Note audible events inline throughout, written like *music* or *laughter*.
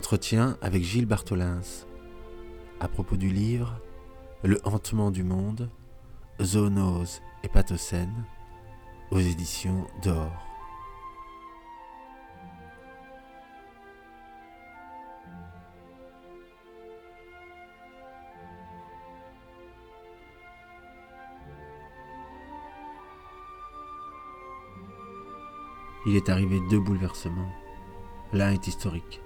Entretien avec Gilles Bartholins à propos du livre Le hantement du monde, zoonose et pathocène aux éditions d'Or. Il est arrivé deux bouleversements. L'un est historique.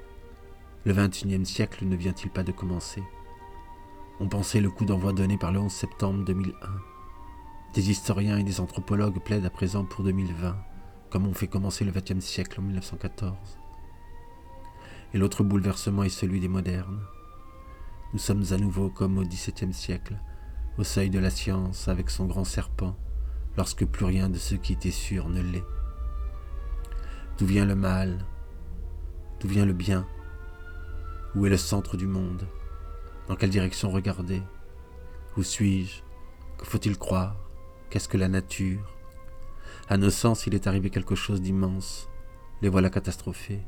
Le XXIe siècle ne vient-il pas de commencer? On pensait le coup d'envoi donné par le 11 septembre 2001. Des historiens et des anthropologues plaident à présent pour 2020, comme on fait commencer le XXe siècle en 1914. Et l'autre bouleversement est celui des modernes. Nous sommes à nouveau comme au XVIIe siècle, au seuil de la science avec son grand serpent, lorsque plus rien de ce qui était sûr ne l'est. D'où vient le mal? D'où vient le bien? Où est le centre du monde? Dans quelle direction regarder? Où suis-je? Que faut-il croire? Qu'est-ce que la nature? À nos sens, il est arrivé quelque chose d'immense. Les voilà catastrophés.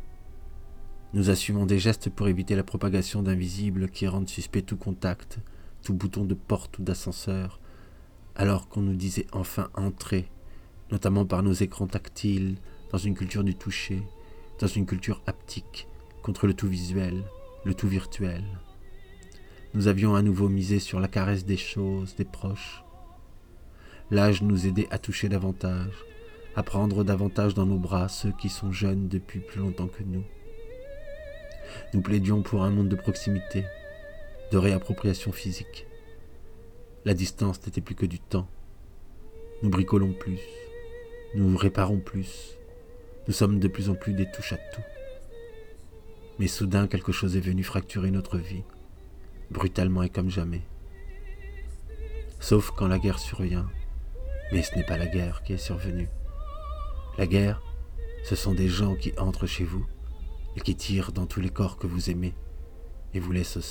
Nous assumons des gestes pour éviter la propagation d'invisibles qui rendent suspect tout contact, tout bouton de porte ou d'ascenseur, alors qu'on nous disait enfin entrer, notamment par nos écrans tactiles, dans une culture du toucher, dans une culture haptique, contre le tout visuel, le tout virtuel. Nous avions à nouveau misé sur la caresse des choses, des proches. L'âge nous aidait à toucher davantage, à prendre davantage dans nos bras ceux qui sont jeunes depuis plus longtemps que nous. Nous plaidions pour un monde de proximité, de réappropriation physique. La distance n'était plus que du temps. Nous bricolons plus, nous réparons plus, nous sommes de plus en plus des touches à tout. Mais soudain, quelque chose est venu fracturer notre vie, brutalement et comme jamais. Sauf quand la guerre survient. Mais ce n'est pas la guerre qui est survenue. La guerre, ce sont des gens qui entrent chez vous et qui tirent dans tous les corps que vous aimez et vous laissent au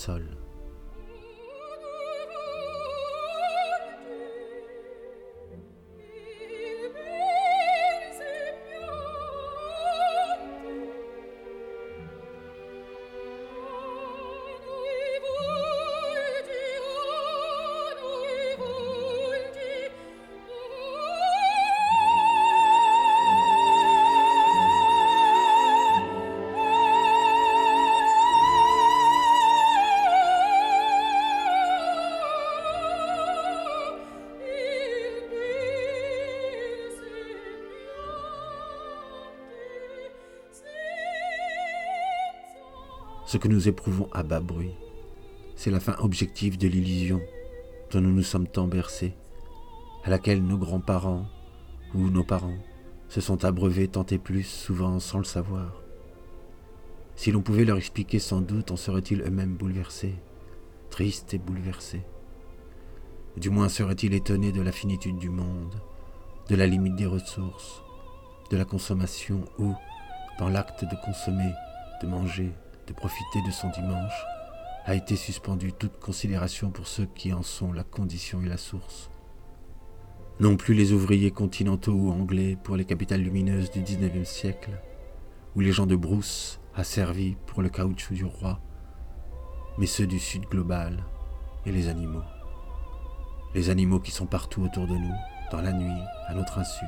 nous éprouvons à bas bruit, c'est la fin objective de l'illusion dont nous nous sommes tant bercés, à laquelle nos grands-parents ou nos parents se sont abreuvés tant et plus souvent sans le savoir. Si l'on pouvait leur expliquer sans doute, en seraient-ils eux-mêmes bouleversés, tristes et bouleversés. Du moins seraient-ils étonnés de la finitude du monde, de la limite des ressources, de la consommation ou, dans l'acte de consommer, de manger, de profiter de son dimanche, a été suspendue toute considération pour ceux qui en sont la condition et la source. Non plus les ouvriers continentaux ou anglais pour les capitales lumineuses du XIXe siècle, où les gens de brousse asservis pour le caoutchouc du roi, mais ceux du sud global et les animaux. Les animaux qui sont partout autour de nous, dans la nuit, à notre insu.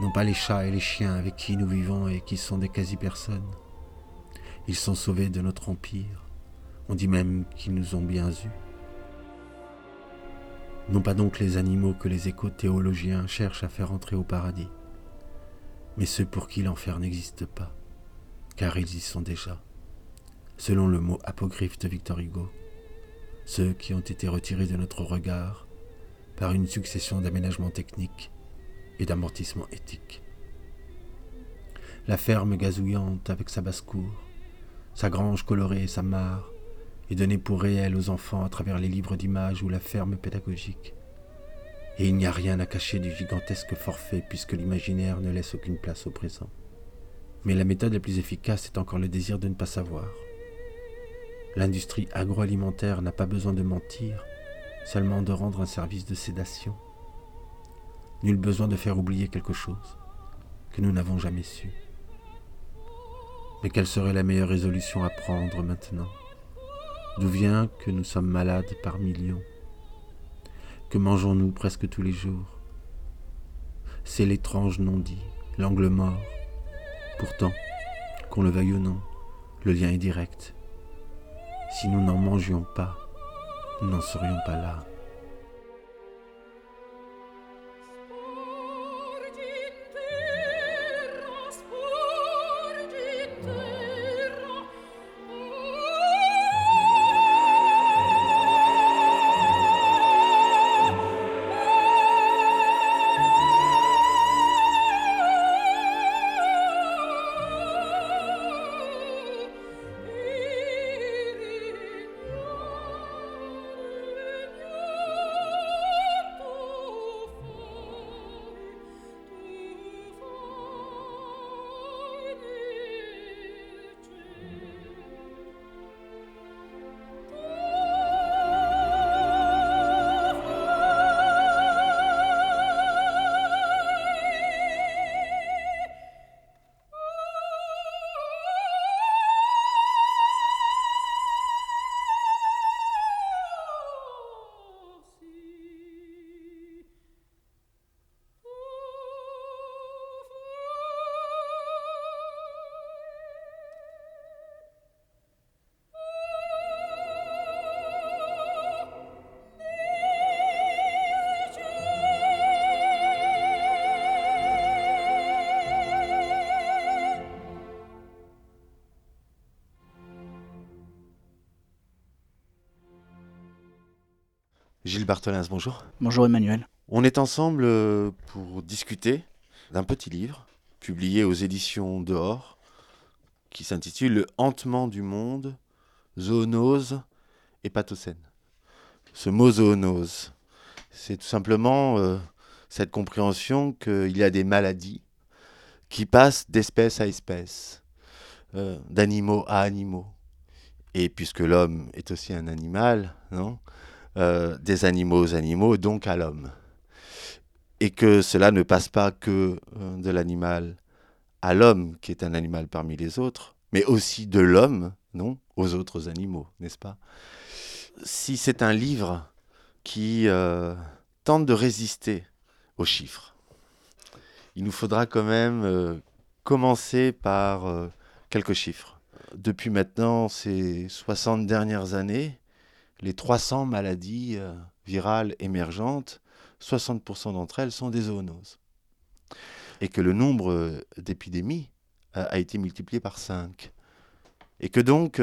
Non pas les chats et les chiens avec qui nous vivons et qui sont des quasi-personnes, ils sont sauvés de notre empire. On dit même qu'ils nous ont bien eus. Non pas donc les animaux que les éco-théologiens cherchent à faire entrer au paradis, mais ceux pour qui l'enfer n'existe pas, car ils y sont déjà, selon le mot apocryphe de Victor Hugo, ceux qui ont été retirés de notre regard par une succession d'aménagements techniques et d'amortissements éthiques. La ferme gazouillante avec sa basse-cour, sa grange colorée et sa mare, est donnée pour réelle aux enfants à travers les livres d'images ou la ferme pédagogique. Et il n'y a rien à cacher du gigantesque forfait puisque l'imaginaire ne laisse aucune place au présent. Mais la méthode la plus efficace est encore le désir de ne pas savoir. L'industrie agroalimentaire n'a pas besoin de mentir, seulement de rendre un service de sédation. Nul besoin de faire oublier quelque chose que nous n'avons jamais su. Et quelle serait la meilleure résolution à prendre maintenant? D'où vient que nous sommes malades par millions? Que mangeons-nous presque tous les jours? C'est l'étrange non-dit, l'angle mort. Pourtant, qu'on le veuille ou non, le lien est direct. Si nous n'en mangions pas, nous n'en serions pas là. Gilles bonjour. Bonjour Emmanuel. On est ensemble euh, pour discuter d'un petit livre publié aux éditions Dehors qui s'intitule Le hantement du monde, zoonose et pathocène. Ce mot zoonose, c'est tout simplement euh, cette compréhension qu'il y a des maladies qui passent d'espèce à espèce, euh, d'animaux à animaux. Et puisque l'homme est aussi un animal, non euh, des animaux aux animaux, donc à l'homme. Et que cela ne passe pas que euh, de l'animal à l'homme, qui est un animal parmi les autres, mais aussi de l'homme, non, aux autres animaux, n'est-ce pas? Si c'est un livre qui euh, tente de résister aux chiffres, il nous faudra quand même commencer par quelques chiffres. Depuis maintenant ces 60 dernières années, les 300 maladies euh, virales émergentes, 60% d'entre elles sont des zoonoses. Et que le nombre euh, d'épidémies euh, a été multiplié par 5. Et que donc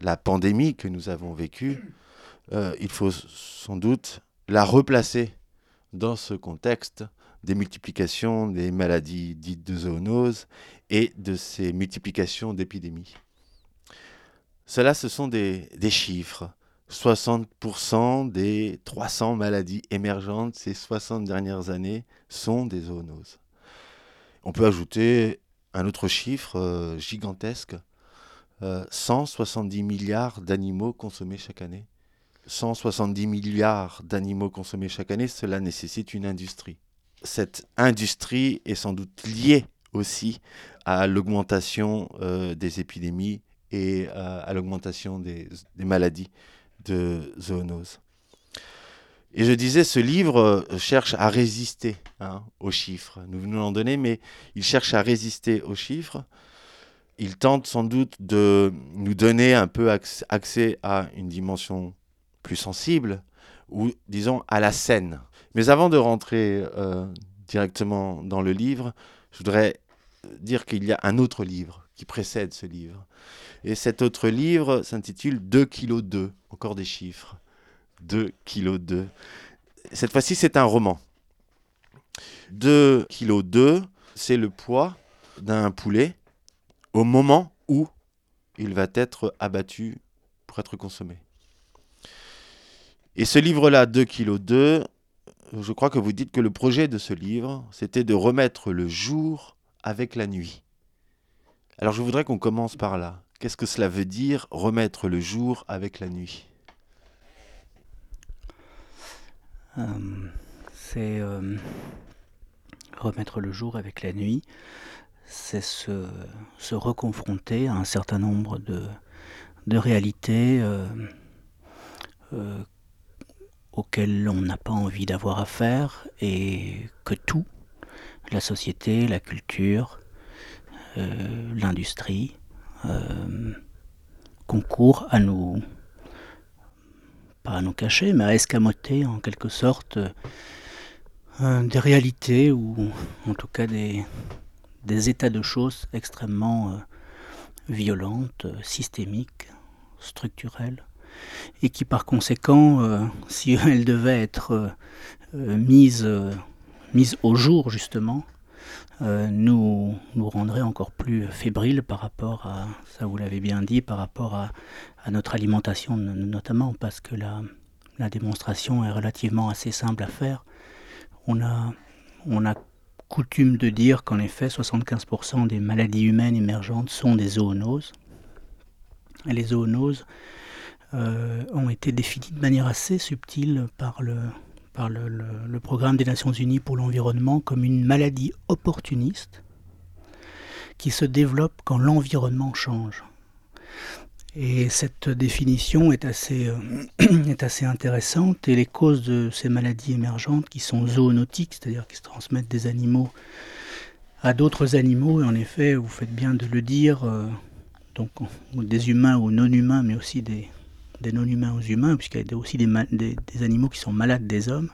la pandémie que nous avons vécue, il faut sans doute la replacer dans ce contexte des multiplications des maladies dites de zoonoses et de ces multiplications d'épidémies. Cela, ce sont des chiffres 60% des 300 maladies émergentes ces 60 dernières années sont des zoonoses. On peut ajouter un autre chiffre euh, gigantesque, 170 euh, milliards d'animaux consommés chaque année. 170 milliards d'animaux consommés chaque année, cela nécessite une industrie. Cette industrie est sans doute liée aussi à l'augmentation euh, des épidémies et à l'augmentation des, maladies de zoonose. Et je disais, ce livre euh, cherche à résister hein, aux chiffres. Nous venons d'en donner, mais il cherche à résister aux chiffres. Il tente sans doute de nous donner un peu accès à une dimension plus sensible, ou disons à la scène. Mais avant de rentrer euh, directement dans le livre, je voudrais dire qu'il y a un autre livre qui précède ce livre. Et cet autre livre s'intitule 2 kg 2, encore des chiffres. 2 kg 2. Cette fois-ci, c'est un roman. 2 kg 2, c'est le poids d'un poulet au moment où il va être abattu pour être consommé. Et ce livre-là, 2 kg 2, je crois que vous dites que le projet de ce livre, c'était de remettre le jour avec la nuit. Alors je voudrais qu'on commence par là. Qu'est-ce que cela veut dire remettre le jour avec la nuit? Euh, C'est euh, remettre le jour avec la nuit. c'est se, reconfronter à un certain nombre de, réalités euh, auxquelles on n'a pas envie d'avoir affaire et que tout, la société, la culture, l'industrie, euh, concourt à nous, pas à nous cacher, mais à escamoter en quelque sorte euh, des réalités ou en tout cas des, états de choses extrêmement euh, violentes, systémiques, structurelles, et qui par conséquent, euh, si *laughs* elles devaient être euh, mises au jour justement, nous, nous rendrait encore plus fébriles par rapport à, ça vous l'avez bien dit, par rapport à, notre alimentation notamment, parce que la, la démonstration est relativement assez simple à faire. On a, on a coutume de dire qu'en effet 75% des maladies humaines émergentes sont des zoonoses. Les zoonoses euh, ont été définies de manière assez subtile par, le, par le, programme des Nations Unies pour l'environnement comme une maladie opportuniste qui se développe quand l'environnement change. Et cette définition est assez, euh, *clears throat* est assez intéressante et les causes de ces maladies émergentes qui sont zoonotiques, c'est-à-dire qui se transmettent des animaux à d'autres animaux, et en effet, vous faites bien de le dire, euh, donc des humains aux non-humains, mais aussi des, des non-humains aux humains, puisqu'il y a aussi des, animaux qui sont malades des hommes,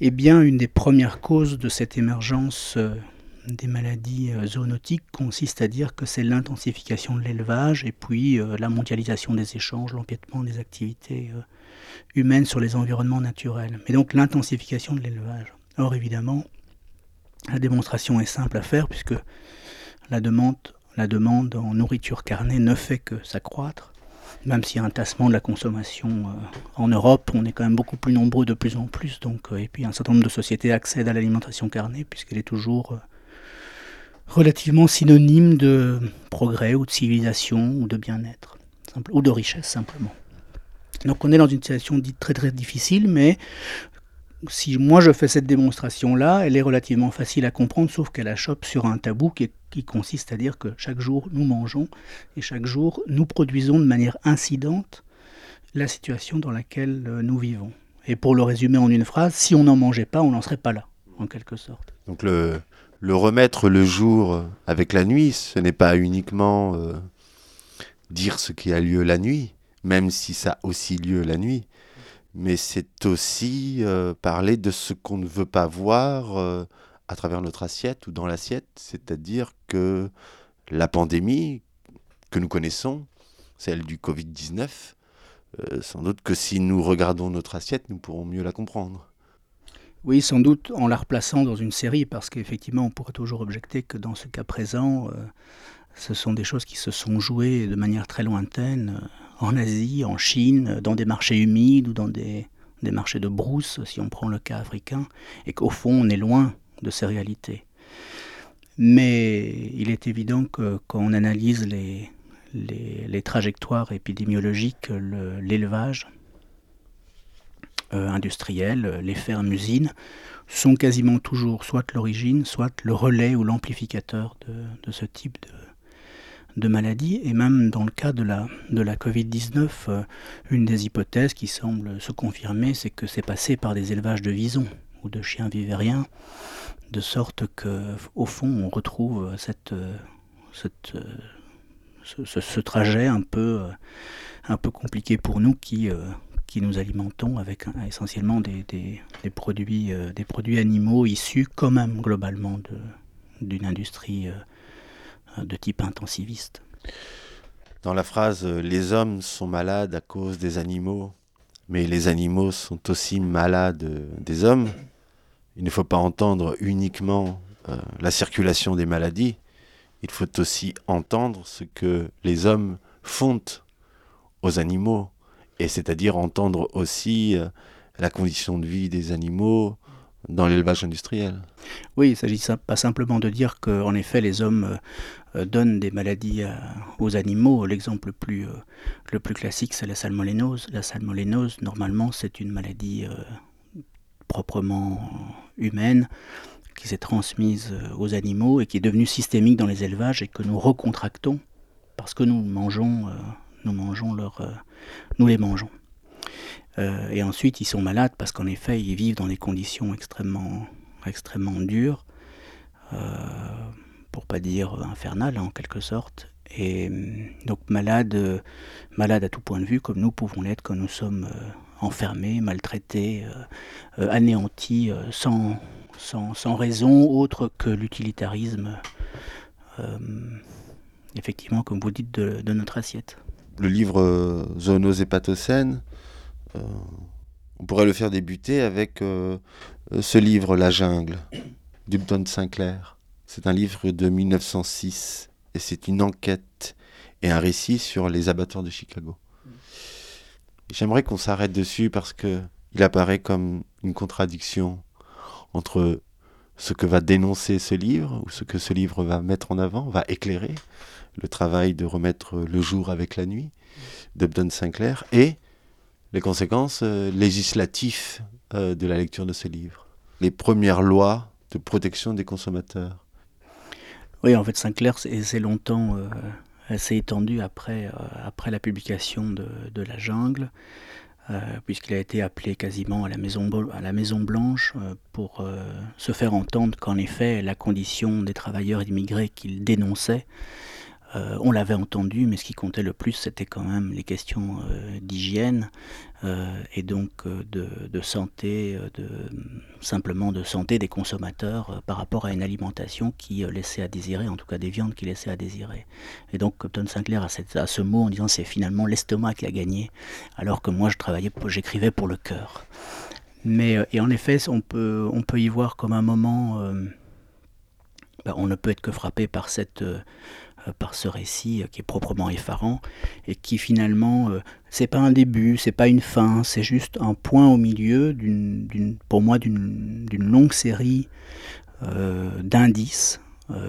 et bien une des premières causes de cette émergence euh, des maladies euh, zoonotiques consiste à dire que c'est l'intensification de l'élevage et puis euh, la mondialisation des échanges, l'empiètement des activités humaines sur les environnements naturels. Mais donc l'intensification de l'élevage. Or évidemment, la démonstration est simple à faire puisque la demande en nourriture carnée ne fait que s'accroître. Même s'il y a un tassement de la consommation euh, en Europe, on est quand même beaucoup plus nombreux de plus en plus. Donc, euh, et puis un certain nombre de sociétés accèdent à l'alimentation carnée puisqu'elle est toujours euh, relativement synonyme de progrès ou de civilisation ou de bien-être, ou de richesse simplement. Donc on est dans une situation dite très très difficile, mais si moi je fais cette démonstration-là, elle est relativement facile à comprendre, sauf qu'elle achoppe sur un tabou qui, consiste à dire que chaque jour nous mangeons et chaque jour nous produisons de manière incidente la situation dans laquelle nous vivons. Et pour le résumer en une phrase, si on n'en mangeait pas, on n'en serait pas là, en quelque sorte. Donc le, le remettre le jour avec la nuit, ce n'est pas uniquement euh, dire ce qui a lieu la nuit, même si ça a aussi lieu la nuit, mais c'est aussi euh, parler de ce qu'on ne veut pas voir euh, à travers notre assiette ou dans l'assiette, c'est-à-dire que la pandémie que nous connaissons, celle du Covid-19, euh, sans doute que si nous regardons notre assiette, nous pourrons mieux la comprendre. Oui, sans doute en la replaçant dans une série, parce qu'effectivement, on pourrait toujours objecter que dans ce cas présent, ce sont des choses qui se sont jouées de manière très lointaine, en Asie, en Chine, dans des marchés humides ou dans des, marchés de brousse, si on prend le cas africain, et qu'au fond, on est loin de ces réalités. Mais il est évident que quand on analyse les, trajectoires épidémiologiques, l'élevage, euh, industriels, les fermes usines, sont quasiment toujours soit l'origine, soit le relais ou l'amplificateur de, ce type de, de, maladie. Et même dans le cas de la, de la Covid-19, euh, une des hypothèses qui semble se confirmer, c'est que c'est passé par des élevages de visons ou de chiens vivériens, de sorte que, au fond, on retrouve cette, cette, ce, ce, ce, trajet un peu, un peu compliqué pour nous qui qui nous alimentons avec essentiellement des, des, des produits, euh, des produits animaux issus quand même globalement d'une industrie euh, de type intensiviste. Dans la phrase euh, Les hommes sont malades à cause des animaux, mais les animaux sont aussi malades des hommes, il ne faut pas entendre uniquement euh, la circulation des maladies, il faut aussi entendre ce que les hommes font aux animaux et c'est-à-dire entendre aussi euh, la condition de vie des animaux dans l'élevage industriel. Oui, il ne s'agit pas simplement de dire qu'en effet les hommes euh, donnent des maladies à, aux animaux. L'exemple le plus, euh, classique, c'est la salmonellose. La salmonellose, normalement, c'est une maladie euh, proprement humaine qui s'est transmise aux animaux et qui est devenue systémique dans les élevages et que nous recontractons parce que nous mangeons, nous les mangeons. Et ensuite, ils sont malades parce qu'en effet, ils vivent dans des conditions extrêmement, extrêmement dures, pour pas dire infernales en quelque sorte. Et donc malades, malades à tout point de vue, comme nous pouvons l'être quand nous sommes enfermés, maltraités, euh, euh, anéantis, euh, sans, sans, raison autre que l'utilitarisme, effectivement, comme vous dites, de, notre assiette. Le livre Zoonose et on pourrait le faire débuter avec ce livre La jungle d'Upton Sinclair. C'est un livre de 1906 et c'est une enquête et un récit sur les abattoirs de Chicago. J'aimerais qu'on s'arrête dessus parce que il apparaît comme une contradiction entre ce que va dénoncer ce livre, ou ce que ce livre va mettre en avant, va éclairer, le travail de remettre le jour avec la nuit d'Upton Sinclair, et les conséquences euh, législatives euh, de la lecture de ce livre. Les premières lois de protection des consommateurs. Oui, en fait, Sinclair c'est longtemps euh, s'est étendu après, après la publication de, La Jungle, puisqu'il a été appelé quasiment à la Maison, à la maison Blanche pour se faire entendre qu'en effet la condition des travailleurs immigrés qu'il dénonçait euh, on l'avait entendu, mais ce qui comptait le plus, c'était quand même les questions euh, d'hygiène euh, et donc de, santé, de, simplement de santé des consommateurs par rapport à une alimentation qui laissait à désirer, en tout cas des viandes qui laissaient à désirer. Et donc Copton Sinclair a, cette, ce mot en disant c'est finalement l'estomac qui a gagné, alors que moi je travaillais, j'écrivais pour le cœur. Mais et en effet, on peut, on peut y voir comme un moment. Ben, on ne peut être que frappé par cette par ce récit euh, qui est proprement effarant et qui finalement euh, c'est pas un début, c'est pas une fin, c'est juste un point au milieu d'une, pour moi d'une, longue série d'indices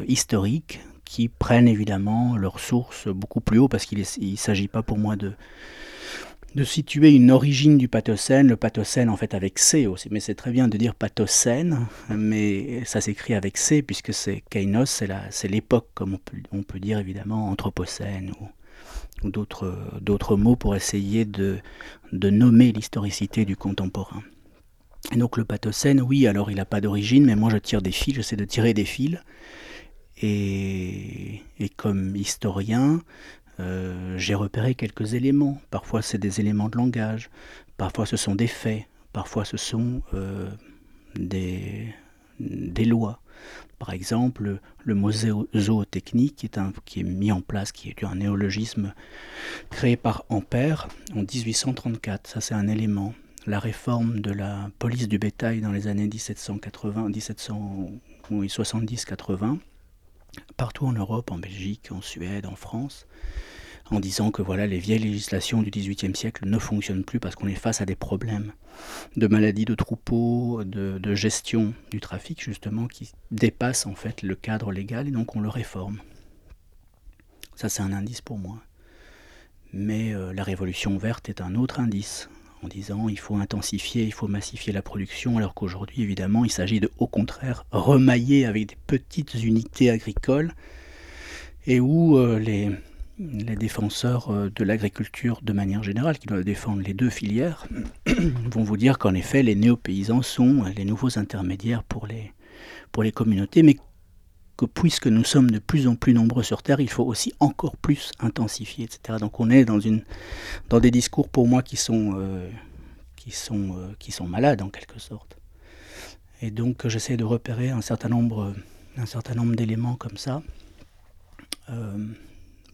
historiques qui prennent évidemment leur source beaucoup plus haut parce qu'il ne s'agit pas pour moi de de situer une origine du pathocène, le pathocène en fait avec C aussi, mais c'est très bien de dire pathocène, mais ça s'écrit avec C puisque c'est Kainos, c'est l'époque comme on peut, dire évidemment anthropocène ou, d'autres mots pour essayer de, nommer l'historicité du contemporain. Donc le pathocène, oui, alors il n'a pas d'origine, mais moi je tire des fils, j'essaie de tirer des fils. Et, comme historien, euh, j'ai repéré quelques éléments. Parfois c'est des éléments de langage, parfois ce sont des faits, parfois ce sont euh, des, lois. Par exemple, le mot zootechnique est, un, qui est mis en place, qui est un néologisme créé par Ampère en 1834. Ça, c'est un élément. La réforme de la police du bétail dans les années 1780, 1770-80, partout en Europe, en Belgique, en Suède, en France, en disant que voilà, les vieilles législations du XVIIIe siècle ne fonctionnent plus parce qu'on est face à des problèmes de maladies de troupeaux, de, gestion du trafic justement, qui dépassent en fait le cadre légal et donc on le réforme. Ça c'est un indice pour moi. Mais euh, la révolution verte est un autre indice en disant il faut intensifier, il faut massifier la production, alors qu'aujourd'hui, évidemment, il s'agit de, au contraire, remailler avec des petites unités agricoles et où euh, les, défenseurs euh, de l'agriculture de manière générale, qui doivent défendre les deux filières, *clears throat* vont vous dire qu'en effet, les néo-paysans sont les nouveaux intermédiaires pour les, pour communautés, que puisque nous sommes de plus en plus nombreux sur Terre, il faut aussi encore plus intensifier, etc. Donc on est dans, des discours pour moi qui sont, euh, qui sont, euh, qui sont malades en quelque sorte. Et donc j'essaie de repérer un certain nombre, d'éléments comme ça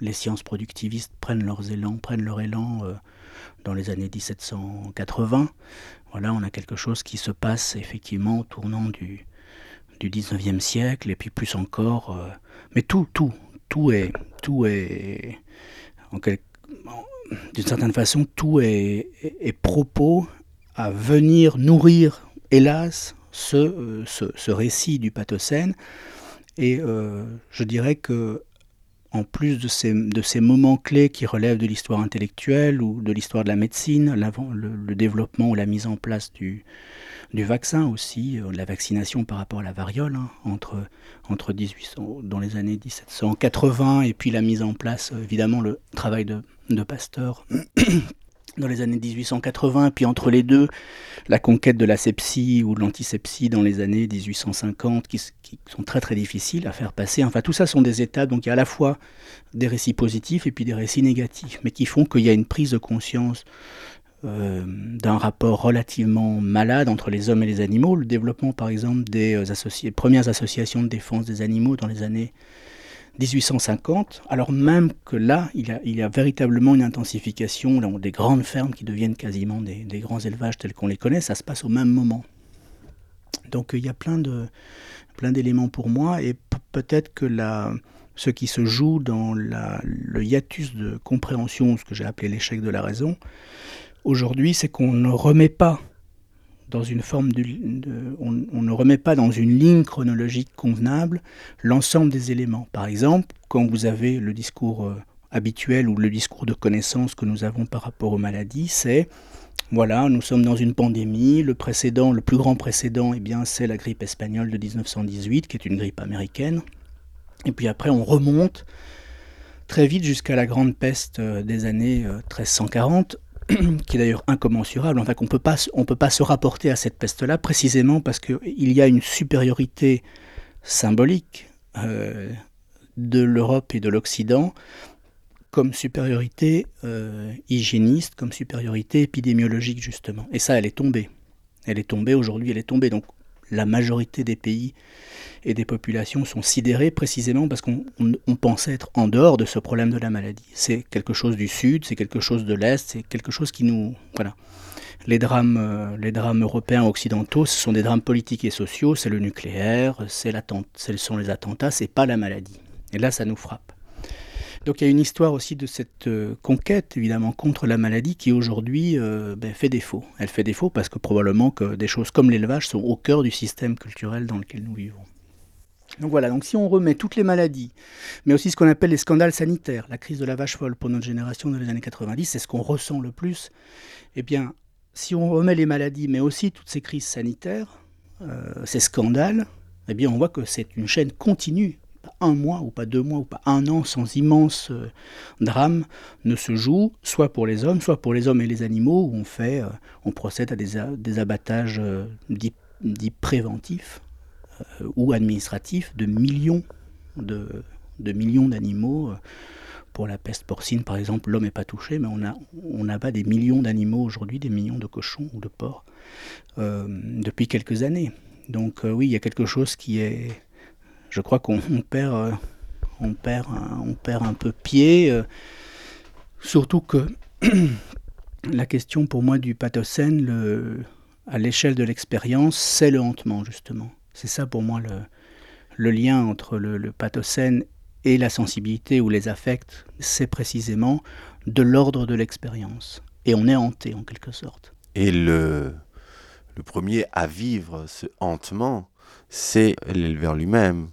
les sciences productivistes prennent prennent leur élan euh, dans les années 1780. Voilà, on a quelque chose qui se passe effectivement au tournant du, du 19e siècle, et puis plus encore. Euh, mais tout, tout, tout est, tout est, d'une certaine façon, tout est, propos à venir nourrir, hélas, ce, euh, ce, récit du pathocène. Et je dirais que en plus de ces, de ces moments clés qui relèvent de l'histoire intellectuelle ou de l'histoire de la médecine, le, développement ou la mise en place du, du vaccin aussi, de la vaccination par rapport à la variole, hein, entre, entre 1800, dans les années 1780 et puis la mise en place, évidemment, le travail de, Pasteur *clears throat* dans les années 1880, puis entre les deux, la conquête de la sepsie ou de l'antisepsie dans les années 1850, qui, sont très très difficiles à faire passer. Enfin, tout ça sont des étapes, donc il y a à la fois des récits positifs et puis des récits négatifs, mais qui font qu'il y a une prise de conscience euh, d'un rapport relativement malade entre les hommes et les animaux. Le développement, par exemple, des euh, premières associations de défense des animaux dans les années 1850, alors même que là, il y a, véritablement une intensification des grandes fermes qui deviennent quasiment des, grands élevages tels qu'on les connaît, ça se passe au même moment. Donc il y a plein d'éléments pour moi et peut-être que la, ce qui se joue dans le hiatus de compréhension, ce que j'ai appelé l'échec de la raison, aujourd'hui, c'est qu'on ne remet pas dans une forme de, on, ne remet pas dans une ligne chronologique convenable l'ensemble des éléments. Par exemple, quand vous avez le discours euh, habituel ou le discours de connaissance que nous avons par rapport aux maladies, c'est voilà, nous sommes dans une pandémie. Le précédent, le plus grand précédent, eh bien, c'est la grippe espagnole de 1918, qui est une grippe américaine. Et puis après, on remonte très vite jusqu'à la grande peste euh, des années 1340, euh, *clears throat* qui est d'ailleurs incommensurable, enfin qu'on on peut pas se rapporter à cette peste-là précisément parce qu'il y a une supériorité symbolique euh, de l'Europe et de l'Occident comme supériorité euh, hygiéniste, comme supériorité épidémiologique justement. Et ça, elle est tombée. Elle est tombée aujourd'hui, elle est tombée. Donc la majorité des pays et des populations sont sidérées précisément parce qu'on pensait être en dehors de ce problème de la maladie. C'est quelque chose du Sud, c'est quelque chose de l'Est, c'est quelque chose qui nous... Voilà. Les drames, euh, les drames européens occidentaux, ce sont des drames politiques et sociaux, c'est le nucléaire, ce sont les attentats, c'est pas la maladie. Et là, ça nous frappe. Donc il y a une histoire aussi de cette euh, conquête, évidemment, contre la maladie qui aujourd'hui euh, ben, fait défaut. Elle fait défaut parce que probablement que des choses comme l'élevage sont au cœur du système culturel dans lequel nous vivons. Donc voilà, donc si on remet toutes les maladies, mais aussi ce qu'on appelle les scandales sanitaires, la crise de la vache folle pour notre génération dans les années 90, c'est ce qu'on ressent le plus, eh bien, si on remet les maladies, mais aussi toutes ces crises sanitaires, euh, ces scandales, eh bien, on voit que c'est une chaîne continue. Un mois, ou pas deux mois, ou pas un an sans immense euh, drame ne se joue, soit pour les hommes, soit pour les hommes et les animaux, où on fait, euh, on procède à des, abattages dits préventifs euh, ou administratif de millions de, millions d'animaux. Pour la peste porcine, par exemple, l'homme n'est pas touché, mais on a, on a pas des millions d'animaux aujourd'hui, des millions de cochons ou de porcs, euh, depuis quelques années. Donc euh, oui, il y a quelque chose qui est... Je crois qu'on perd, on, perd un, on perd un peu pied, surtout que *clears throat* la question pour moi du pathocène, le, à l'échelle de l'expérience, c'est le hantement, justement. C'est ça pour moi le, lien entre le, pathocène et la sensibilité ou les affects, c'est précisément de l'ordre de l'expérience. Et on est hanté en quelque sorte. Et le, le premier à vivre ce hantement, c'est l'éleveur lui-même,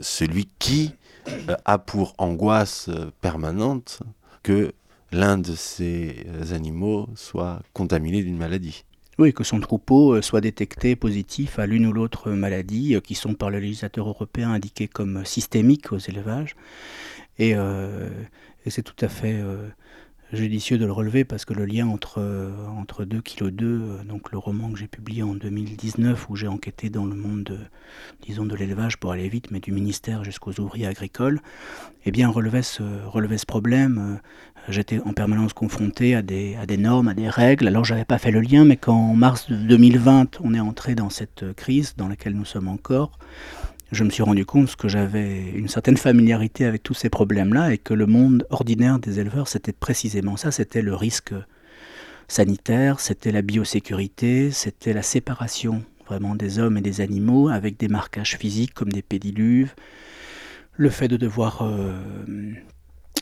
celui qui euh, a pour angoisse permanente que l'un de ces animaux soit contaminé d'une maladie. Oui, que son troupeau euh, soit détecté positif à l'une ou l'autre maladie, euh, qui sont par le législateur européen indiquées comme systémiques aux élevages. Et, euh, c'est tout à fait judicieux de le relever parce que le lien entre, entre 2 kg 2, donc le roman que j'ai publié en 2019 où j'ai enquêté dans le monde de, disons de l'élevage pour aller vite, mais du ministère jusqu'aux ouvriers agricoles, eh bien relevait ce, relevait ce problème. J'étais en permanence confronté à des, à des normes, à des règles. Alors j'avais pas fait le lien, mais quand en mars 2020 on est entré dans cette crise dans laquelle nous sommes encore, je me suis rendu compte que j'avais une certaine familiarité avec tous ces problèmes-là et que le monde ordinaire des éleveurs, c'était précisément ça, c'était le risque sanitaire, c'était la biosécurité, c'était la séparation vraiment des hommes et des animaux avec des marquages physiques comme des pédiluves, le fait de devoir euh,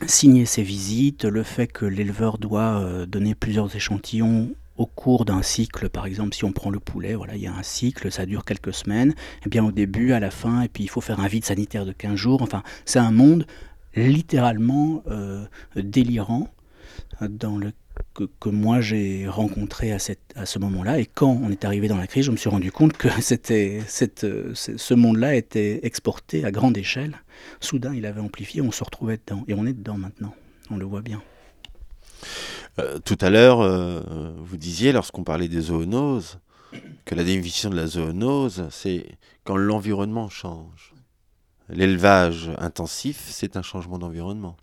signer ses visites, le fait que l'éleveur doit euh, donner plusieurs échantillons au cours d'un cycle, par exemple, si on prend le poulet, voilà, il y a un cycle, ça dure quelques semaines, et eh bien au début, à la fin, et puis il faut faire un vide sanitaire de 15 jours. Enfin, c'est un monde littéralement euh, délirant dans que, moi j'ai rencontré à, à ce moment-là. Et quand on est arrivé dans la crise, je me suis rendu compte que *laughs* c'était, cette, ce monde-là était exporté à grande échelle. Soudain, il avait amplifié, on se retrouvait dedans. Et on est dedans maintenant, on le voit bien. Euh, tout à l'heure, euh, vous disiez, lorsqu'on parlait des zoonoses, que la définition de la zoonose, c'est quand l'environnement change. L'élevage intensif, c'est un changement d'environnement.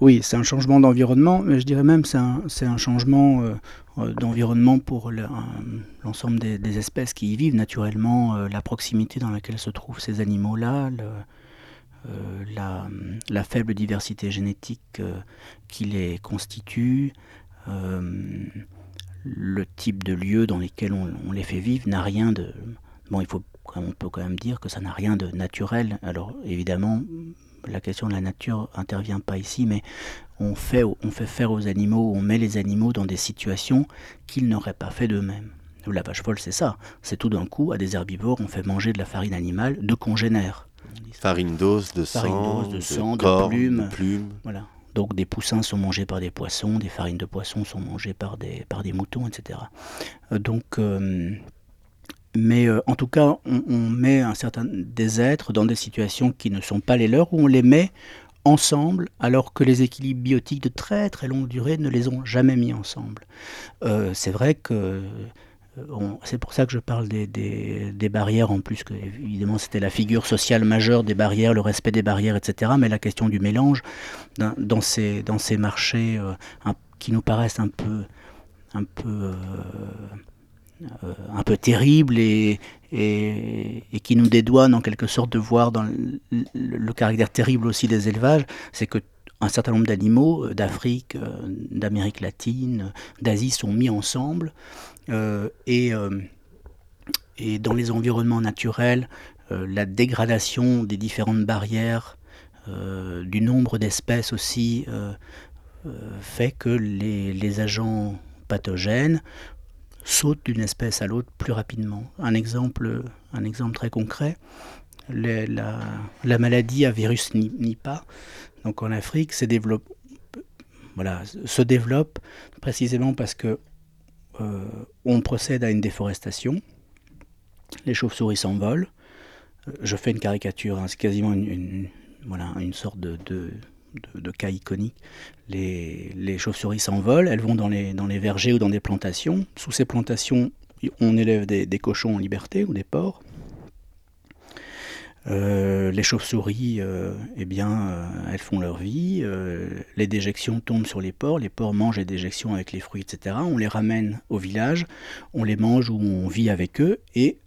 Oui, c'est un changement d'environnement, mais je dirais même c'est un, changement euh, d'environnement pour l'ensemble des, espèces qui y vivent naturellement, la proximité dans laquelle se trouvent ces animaux-là, la, faible diversité génétique qui les constitue, le type de lieux dans lesquels on, on les fait vivre n'a rien de... Bon, il faut, on peut quand même dire que ça n'a rien de naturel. Alors évidemment, la question de la nature intervient pas ici, mais on fait, on fait faire aux animaux, on met les animaux dans des situations qu'ils n'auraient pas fait d'eux-mêmes. La vache folle, c'est ça. C'est tout d'un coup, à des herbivores, on fait manger de la farine animale de congénères. Farine d'os, de sang, de, sang, de, plumes. Voilà. Donc des poussins sont mangés par des poissons, des farines de poissons sont mangées par des, par des moutons, etc. Euh, donc euh, mais euh, en tout cas, on, met un certain, des êtres dans des situations qui ne sont pas les leurs, où on les met ensemble, alors que les équilibres biotiques de très très longue durée ne les ont jamais mis ensemble. Euh, c'est vrai que c'est pour ça que je parle des, des, barrières, en plus que évidemment c'était la figure sociale majeure des barrières, le respect des barrières, etc. Mais la question du mélange dans, ces, dans ces marchés qui nous paraissent un peu, un peu euh, un peu terrible et, et, qui nous dédouane en quelque sorte de voir dans le, caractère terrible aussi des élevages, c'est que un certain nombre d'animaux euh, d'Afrique, euh, d'Amérique latine, d'Asie sont mis ensemble et, et dans les environnements naturels, la dégradation des différentes barrières, du nombre d'espèces aussi, fait que les, agents pathogènes saute d'une espèce à l'autre plus rapidement. Un exemple, un exemple très concret, la, maladie à virus Nipah, donc en Afrique, se développe, précisément parce que euh, on procède à une déforestation, les chauves-souris s'envolent. Euh, je fais une caricature, hein, c'est quasiment une, sorte de cas iconiques. Les, chauves-souris s'envolent, elles vont dans les vergers ou dans des plantations. Sous ces plantations, on élève des, cochons en liberté ou des porcs. Euh, les chauves-souris, euh, eh bien, euh, elles font leur vie. les déjections tombent sur les porcs. Les porcs mangent les déjections avec les fruits, etc. On les ramène au village, on les mange ou on vit avec eux. Et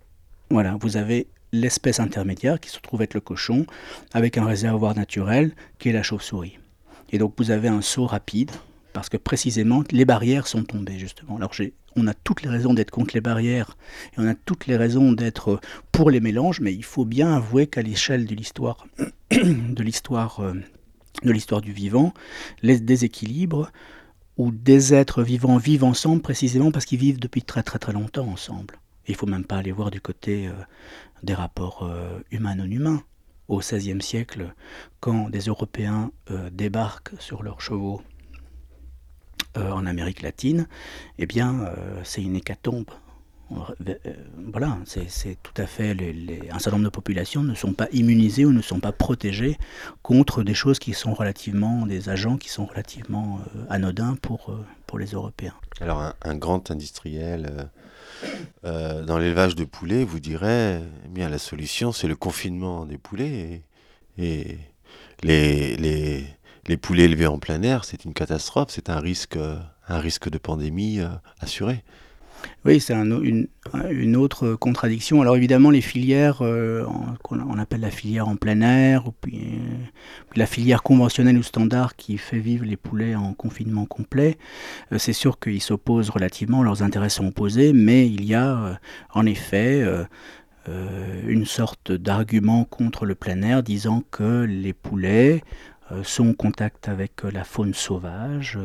voilà, vous avez l'espèce intermédiaire qui se trouve être le cochon, avec un réservoir naturel qui est la chauve-souris. Et donc vous avez un saut rapide, parce que précisément les barrières sont tombées justement. Alors on a toutes les raisons d'être contre les barrières, et on a toutes les raisons d'être pour les mélanges, mais il faut bien avouer qu'à l'échelle de l'histoire, *coughs* de l'histoire, euh, de l'histoire du vivant, les déséquilibres où des êtres vivants vivent ensemble précisément parce qu'ils vivent depuis très très très longtemps ensemble. Il faut même pas aller voir du côté euh, des rapports euh, humains-non-humains. Au XVIe siècle, quand des Européens euh, débarquent sur leurs chevaux euh, en Amérique latine, eh bien, c'est une hécatombe. Voilà, c'est tout à fait. Un certain nombre de populations ne sont pas immunisées ou ne sont pas protégées contre des choses qui sont relativement, des agents qui sont relativement anodins pour, pour les Européens. Alors, un grand industriel euh, dans l'élevage de poulets, vous direz, eh bien la solution c'est le confinement des poulets et, les, les, les, poulets élevés en plein air, c'est une catastrophe, c'est un risque, un risque de pandémie euh, assuré. Oui, c'est une, autre contradiction. Alors évidemment, les filières euh, qu'on appelle la filière en plein air, puis, euh, la filière conventionnelle ou standard qui fait vivre les poulets en confinement complet, euh, c'est sûr qu'ils s'opposent relativement, leurs intérêts sont opposés, mais il y a en effet une sorte d'argument contre le plein air disant que les poulets sont en contact avec la faune sauvage,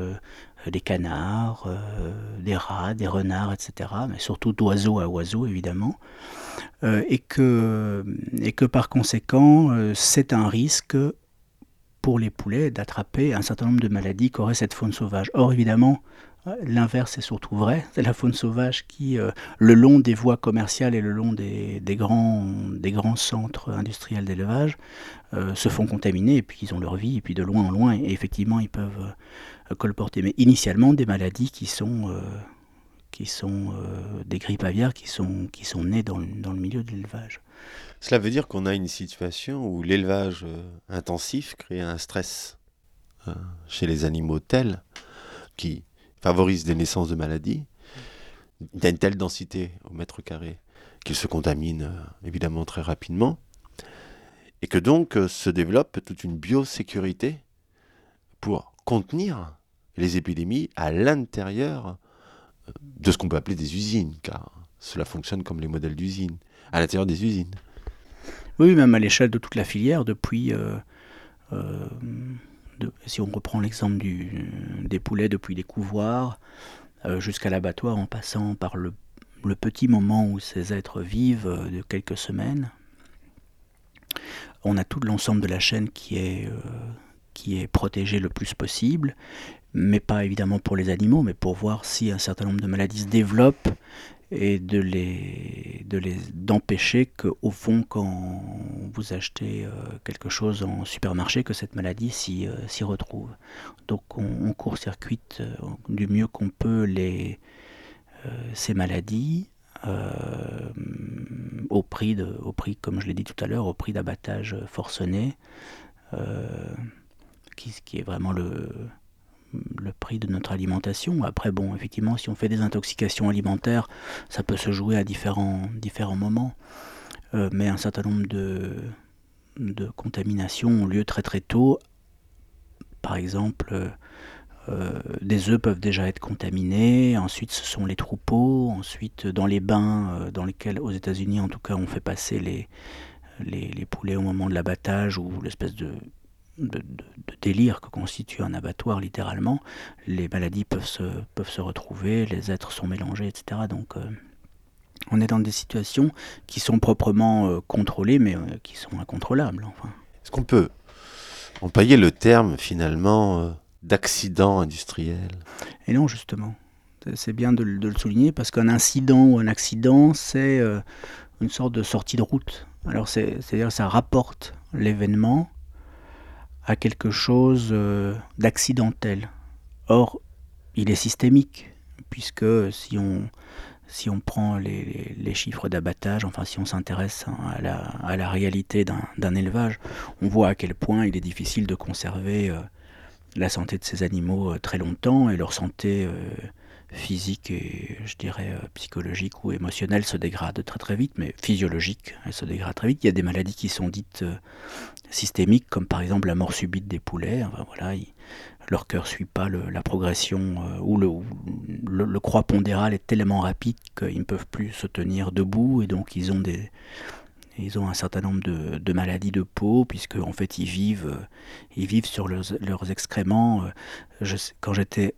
euh, des canards, euh, des rats, des renards, etc., mais surtout d'oiseaux à oiseaux évidemment, euh, et, que, et que par conséquent c'est un risque pour les poulets d'attraper un certain nombre de maladies qu'aurait cette faune sauvage. Or, évidemment, L'inverse est surtout vrai, c'est la faune sauvage qui, euh, le long des voies commerciales et le long des, grands, centres industriels d'élevage, euh, se font contaminer et puis ils ont leur vie et puis de loin en loin et effectivement ils peuvent euh, colporter. Mais initialement des maladies qui sont, qui sont des grippes aviaires qui sont, qui sont nées dans, dans le milieu de l'élevage. Cela veut dire qu'on a une situation où l'élevage intensif crée un stress chez les animaux tels qui favorise des naissances de maladies, il une telle densité au mètre carré qu'ils se contaminent euh, évidemment très rapidement, et que donc euh, se développe toute une biosécurité pour contenir les épidémies à l'intérieur euh, de ce qu'on peut appeler des usines, car cela fonctionne comme les modèles d'usines, à l'intérieur des usines. Oui, même à l'échelle de toute la filière, depuis si on reprend l'exemple des poulets depuis les couvoirs euh, jusqu'à l'abattoir en passant par le, petit moment où ces êtres vivent euh, de quelques semaines, on a tout l'ensemble de la chaîne qui est, euh, qui est le plus possible, mais pas évidemment pour les animaux, mais pour voir si un certain nombre de maladies se développent et de les de les d'empêcher que au fond quand vous achetez euh, quelque chose en supermarché que cette maladie s'y euh, s'y retrouve. Donc on, court-circuite euh, du mieux qu'on peut les ces maladies au prix de au prix comme je l'ai dit tout à l'heure au prix d'abattage forcené qui, qui est vraiment le le prix de notre alimentation. Après, bon, effectivement, si on fait des intoxications alimentaires, ça peut se jouer à différents, différents moments. Euh, mais un certain nombre de, de contaminations ont lieu très très tôt. Par exemple, euh, des œufs peuvent déjà être contaminés. Ensuite, ce sont les troupeaux. Ensuite, dans les bains euh, dans lesquels, aux États-Unis en tout cas, on fait passer les, les poulets au moment de l'abattage ou l'espèce de de, délire que constitue un abattoir littéralement, les maladies peuvent se, peuvent se retrouver, les êtres sont mélangés, etc. Donc euh, on est dans des situations qui sont proprement euh, contrôlées, mais euh, qui sont incontrôlables. Enfin. Est-ce qu'on peut employer le terme finalement d'accident industriel? Et non, justement. C'est bien de, de, le souligner parce qu'un incident ou un accident, c'est une sorte de sortie de route. Alors c'est-à-dire que ça rapporte l'événement à quelque chose euh, d'accidentel. Or, il est systémique, puisque si on, si on prend les, les, chiffres d'abattage, enfin si on s'intéresse à la, à la, réalité d'un élevage, on voit à quel point il est difficile de conserver euh, la santé de ces animaux euh, très longtemps et leur santé physique et je dirais psychologique ou émotionnelle se dégrade très très vite, mais physiologique, elle se dégrade très vite. Il y a des maladies qui sont dites systémiques, comme par exemple la mort subite des poulets. voilà, leur cœur ne suit pas la progression, euh, ou le, croix pondéral est tellement rapide qu'ils ne peuvent plus se tenir debout, et donc ils ont des, ils ont un certain nombre de, maladies de peau, puisque en fait ils vivent, euh, ils vivent sur leurs, excréments. Euh, quand j'étais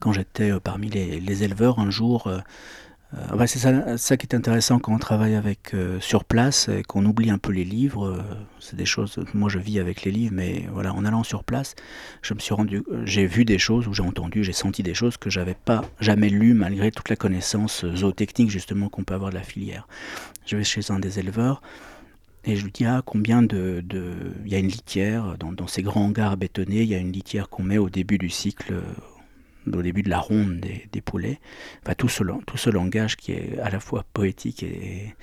quand j'étais parmi les, éleveurs, un jour, euh, c'est ça, qui est intéressant quand on travaille avec euh, sur place et qu'on oublie un peu les livres. Euh, c'est des choses. Moi, je vis avec les livres, mais voilà, en allant sur place, je me suis rendu, j'ai vu des choses ou j'ai entendu, j'ai senti des choses que j'avais pas jamais lues malgré toute la connaissance zootechnique justement qu'on peut avoir de la filière. Je vais chez un des éleveurs. Et je lui dis, ah, combien de... Il y a une litière, dans, dans, ces grands hangars bétonnés, il y a une litière qu'on met au début du cycle au début de la ronde des, poulets, tout, ce, tout ce langage qui est à la fois poétique et,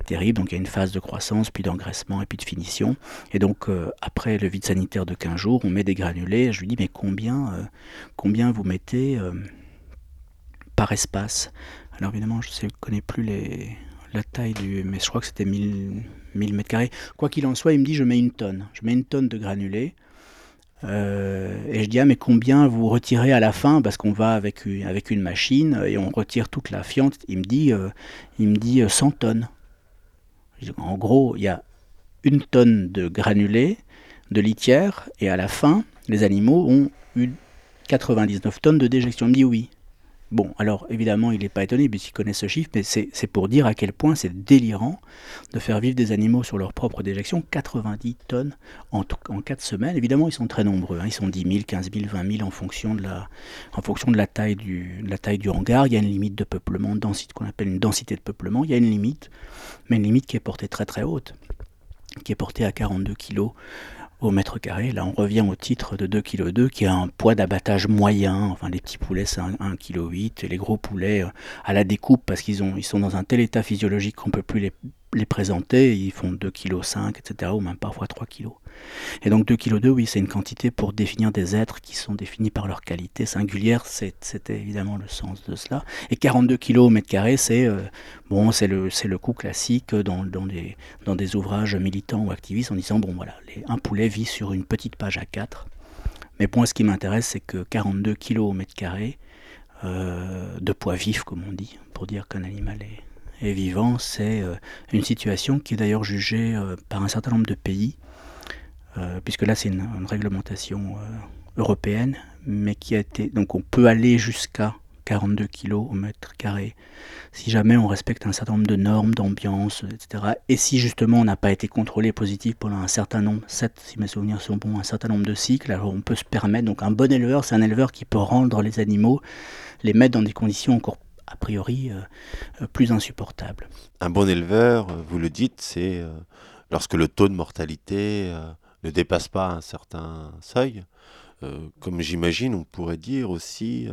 terrible. Donc il y a une phase de croissance, puis d'engraissement et puis de finition. Et donc euh, après le vide sanitaire de 15 jours, on met des granulés. Je lui dis mais combien, euh, combien vous mettez euh, par espace? Alors évidemment je ne connais plus la taille du... Mais je crois que c'était 1000, 1000 mètres carrés. Quoi qu'il en soit, il me dit je mets une tonne. Je mets une tonne de granulés. Euh, et je dis, ah, mais combien vous retirez à la fin? Parce qu'on va avec une, machine et on retire toute la fiente. Il me dit, euh, il me dit 100 euh, tonnes. en gros, il y a une tonne de granulés, de litière, et à la fin, les animaux ont eu 99 tonnes de déjection. Il me dit oui. Bon, alors évidemment, il n'est pas étonné puisqu'il connaît ce chiffre, mais c'est pour dire à quel point c'est délirant de faire vivre des animaux sur leur propre déjection, 90 tonnes en, en 4 semaines. Évidemment, ils sont très nombreux, hein. ils sont 10 000, 15 000, 20 000 en fonction de la, taille du hangar. Il y a une limite de peuplement, densité qu'on appelle une densité de peuplement, il y a une limite, mais une limite qui est portée très très haute, qui est portée à 42 kg au mètre carré. Là, on revient au titre de 2,2 kg, qui a un poids d'abattage moyen. Enfin, les petits poulets, c'est 1,8 kg, et les gros poulets, euh, à la découpe, parce qu'ils ils sont dans un tel état physiologique qu'on ne peut plus les, les présenter, ils font 2,5 kg, etc., ou même parfois 3 kg. Et donc 2,2 kg, oui, c'est une quantité pour définir des êtres qui sont définis par leur qualité singulière, c'était évidemment le sens de cela. Et 42 kg au mètre carré, c'est euh, le, le coût classique dans, des, ouvrages militants ou activistes en disant, bon voilà, un poulet vit sur une petite page à 4. Mais pour moi, ce qui m'intéresse, c'est que 42 kg au mètre carré, euh, de poids vif, comme on dit, pour dire qu'un animal est, vivant, c'est euh, une situation qui est d'ailleurs jugée par un certain nombre de pays, euh, puisque là c'est une, réglementation européenne, mais qui a été... Donc on peut aller jusqu'à 42 kg au mètre carré, si jamais on respecte un certain nombre de normes, d'ambiance, etc. Et si justement on n'a pas été contrôlé positif pendant un certain nombre, 7 si mes souvenirs sont bons, un certain nombre de cycles, alors on peut se permettre, donc un bon éleveur, c'est un éleveur qui peut rendre les animaux, les mettre dans des conditions encore a priori euh, euh, plus insupportable. Un bon éleveur, euh, vous le dites, c'est lorsque le taux de mortalité ne dépasse pas un certain seuil. comme j'imagine, on pourrait dire aussi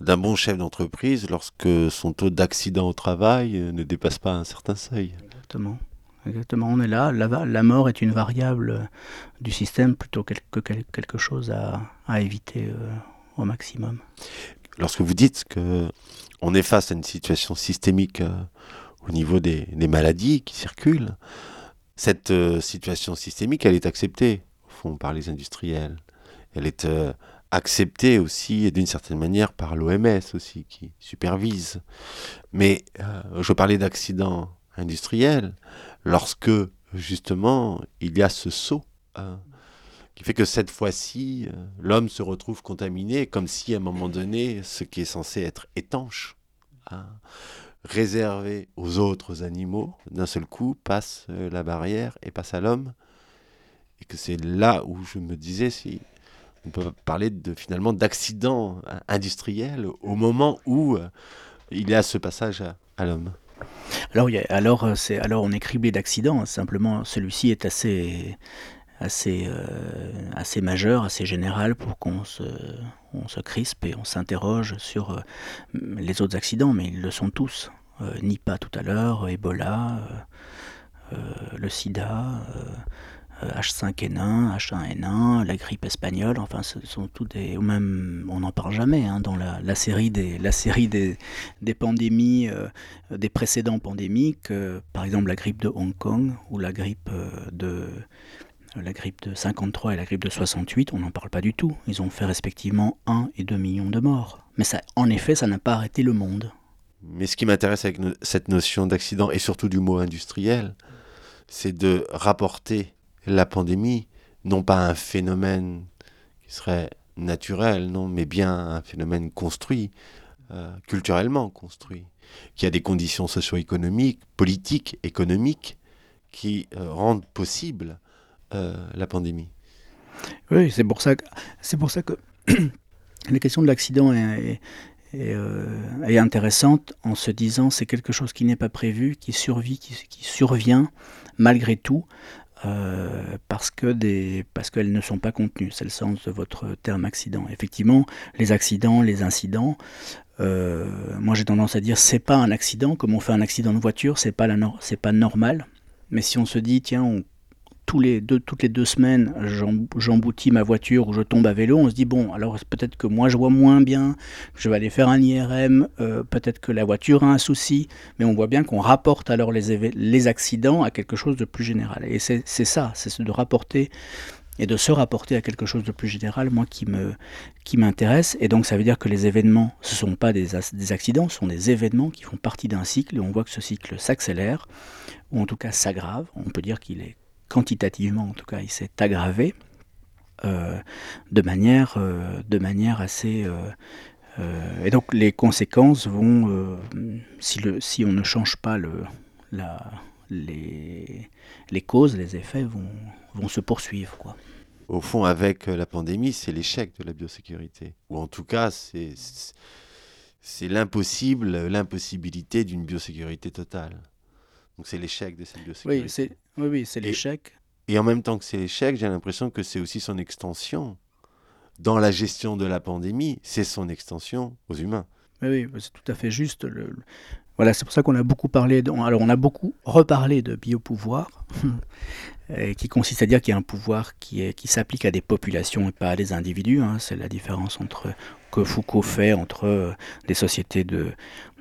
d'un bon chef d'entreprise lorsque son taux d'accident au travail ne dépasse pas un certain seuil. Exactement. Exactement, on est là. La, la mort est une variable du système plutôt que quelque chose à, à éviter au maximum. Lorsque vous dites que on est face à une situation systémique euh, au niveau des, maladies qui circulent. Cette euh, situation systémique, elle est acceptée, au fond, par les industriels. Elle est euh, acceptée aussi, d'une certaine manière, par l'OMS aussi, qui supervise. Mais je parlais d'accidents industriels lorsque, justement, il y a ce saut. Qui fait que cette fois-ci, euh, l'homme se retrouve contaminé, comme si à un moment donné, ce qui est censé être étanche, hein, réservé aux autres animaux, d'un seul coup passe euh, la barrière et passe à l'homme. Et que c'est là où je me disais si on peut parler de finalement d'accident hein, industriel au moment où euh, il y a ce passage à, l'homme. Alors, alors, c'est, alors on est criblé d'accidents, simplement celui-ci est assez, assez, euh, assez majeur, assez général pour qu'on se, on se crispe et on s'interroge sur euh, les autres accidents, mais ils le sont tous. Euh, Nipah tout à l'heure, Ebola, le sida, H5N1, H1N1, la grippe espagnole, enfin ce sont tous des... même on n'en parle jamais hein, dans la, série des, la série des, des pandémies, des précédents pandémiques, par exemple la grippe de Hong Kong ou la grippe de la grippe de 53 et la grippe de 68, on n'en parle pas du tout. Ils ont fait respectivement 1 et 2 millions de morts. Mais en effet, ça n'a pas arrêté le monde. Mais ce qui m'intéresse avec cette notion d'accident et surtout du mot industriel, c'est de rapporter la pandémie, non pas un phénomène qui serait naturel, non, mais bien un phénomène construit, euh, culturellement construit, qui a des conditions socio-économiques, politiques, économiques, qui euh, rendent possible la pandémie. Oui, c'est pour ça que, c'est pour *clears throat* la question de l'accident est, euh, est, intéressante en se disant c'est quelque chose qui n'est pas prévu, qui, survit, qui, survient malgré tout. Euh, parce que parce qu'elles ne sont pas contenues, c'est le sens de votre terme accident. Effectivement, les accidents, les incidents, moi j'ai tendance à dire c'est pas un accident comme on fait un accident de voiture, c'est pas c'est pas normal. Mais si on se dit tiens on les deux, toutes les deux semaines, j'emboutis ma voiture ou je tombe à vélo, on se dit, bon, alors peut-être que moi je vois moins bien, je vais aller faire un IRM, euh, peut-être que la voiture a un souci, mais on voit bien qu'on rapporte alors les, les accidents à quelque chose de plus général. Et c'est ça, c'est de rapporter et de se rapporter à quelque chose de plus général, moi, qui me qui m'intéresse. Et donc, ça veut dire que les événements, ce ne sont pas des, des, accidents, ce sont des événements qui font partie d'un cycle, et on voit que ce cycle s'accélère, ou en tout cas s'aggrave. On peut dire qu'il est quantitativement en tout cas, il s'est aggravé euh, de, manière, euh, de manière assez, et donc les conséquences vont, si, le, si on ne change pas le, la, les, les causes, les effets vont, vont se poursuivre. Quoi. Au fond, avec la pandémie, c'est l'échec de la biosécurité. Ou en tout cas, c'est, c'est l'impossible, l'impossibilité d'une biosécurité totale. Donc c'est l'échec de cette biosécurité. Oui, c'est, oui, oui, c'est l'échec. Et en même temps que c'est l'échec, j'ai l'impression que c'est aussi son extension. Dans la gestion de la pandémie, c'est son extension aux humains. Oui, c'est tout à fait juste. Le, voilà, c'est pour ça qu'on a beaucoup parlé, de, alors on a beaucoup reparlé de biopouvoir, *laughs* qui consiste à dire qu'il y a un pouvoir qui, est, qui s'applique à des populations et pas à des individus. Hein. C'est la différence entre que Foucault fait entre euh, des sociétés de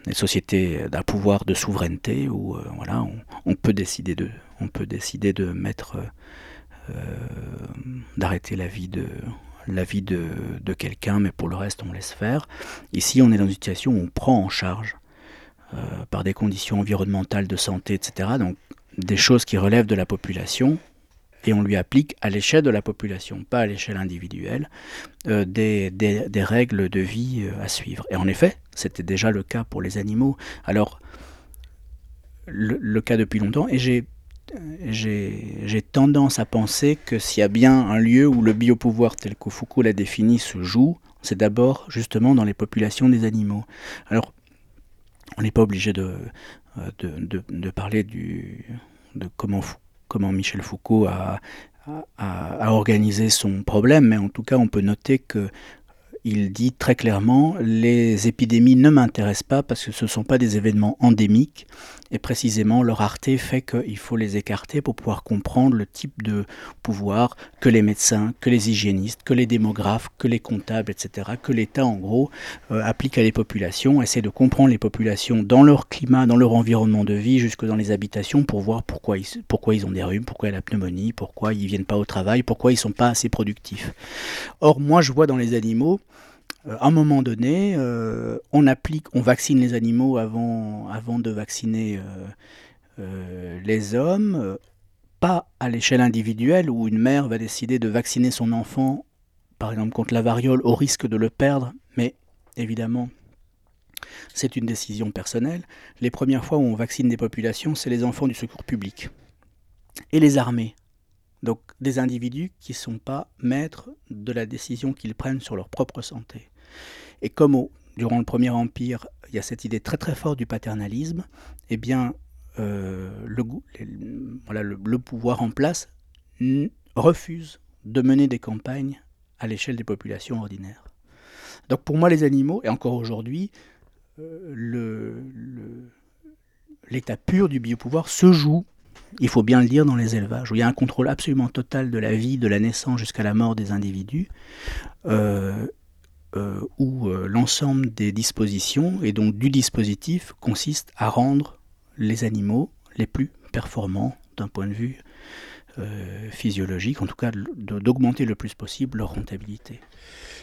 des sociétés d'un pouvoir de souveraineté où euh, voilà, on, peut décider de, on peut décider de mettre, euh, d'arrêter la vie de la vie de, de quelqu'un, mais pour le reste on laisse faire. Ici, on est dans une situation où on prend en charge euh, par des conditions environnementales de santé, etc. Donc des choses qui relèvent de la population, et on lui applique à l'échelle de la population, pas à l'échelle individuelle, euh, des, règles de vie euh, à suivre. Et en effet, c'était déjà le cas pour les animaux. Alors, le, le cas depuis longtemps, et j'ai j'ai tendance à penser que s'il y a bien un lieu où le biopouvoir tel que Foucault l'a défini se joue, c'est d'abord justement dans les populations des animaux. Alors, on n'est pas obligé de, euh, de, de, parler du, de comment, comment Michel Foucault a, a, organisé son problème, mais en tout cas on peut noter que il dit très clairement les épidémies ne m'intéressent pas parce que ce ne sont pas des événements endémiques et précisément leur rareté fait qu'il faut les écarter pour pouvoir comprendre le type de pouvoir que les médecins, que les hygiénistes, que les démographes, que les comptables, etc., que l'État en gros euh, applique à les populations, essaie de comprendre les populations dans leur climat, dans leur environnement de vie, jusque dans les habitations pour voir pourquoi ils, pourquoi ils ont des rhumes, pourquoi il a la pneumonie, pourquoi ils viennent pas au travail, pourquoi ils sont pas assez productifs. Or moi je vois dans les animaux à un moment donné, euh, on applique, on vaccine les animaux avant, avant de vacciner euh, les hommes, pas à l'échelle individuelle où une mère va décider de vacciner son enfant, par exemple contre la variole, au risque de le perdre, mais évidemment, c'est une décision personnelle. Les premières fois où on vaccine des populations, c'est les enfants du secours public et les armées. Donc des individus qui ne sont pas maîtres de la décision qu'ils prennent sur leur propre santé. Et comme durant le Premier Empire, il y a cette idée très très forte du paternalisme, eh bien, euh, le, pouvoir en place refuse de mener des campagnes à l'échelle des populations ordinaires. Donc pour moi, les animaux, et encore aujourd'hui, euh, l'état pur du biopouvoir se joue, il faut bien le dire, dans les élevages, où il y a un contrôle absolument total de la vie, de la naissance jusqu'à la mort des individus. Euh, euh, où euh, l'ensemble des dispositions et donc du dispositif consiste à rendre les animaux les plus performants d'un point de vue euh, physiologique, en tout cas d'augmenter le plus possible leur rentabilité.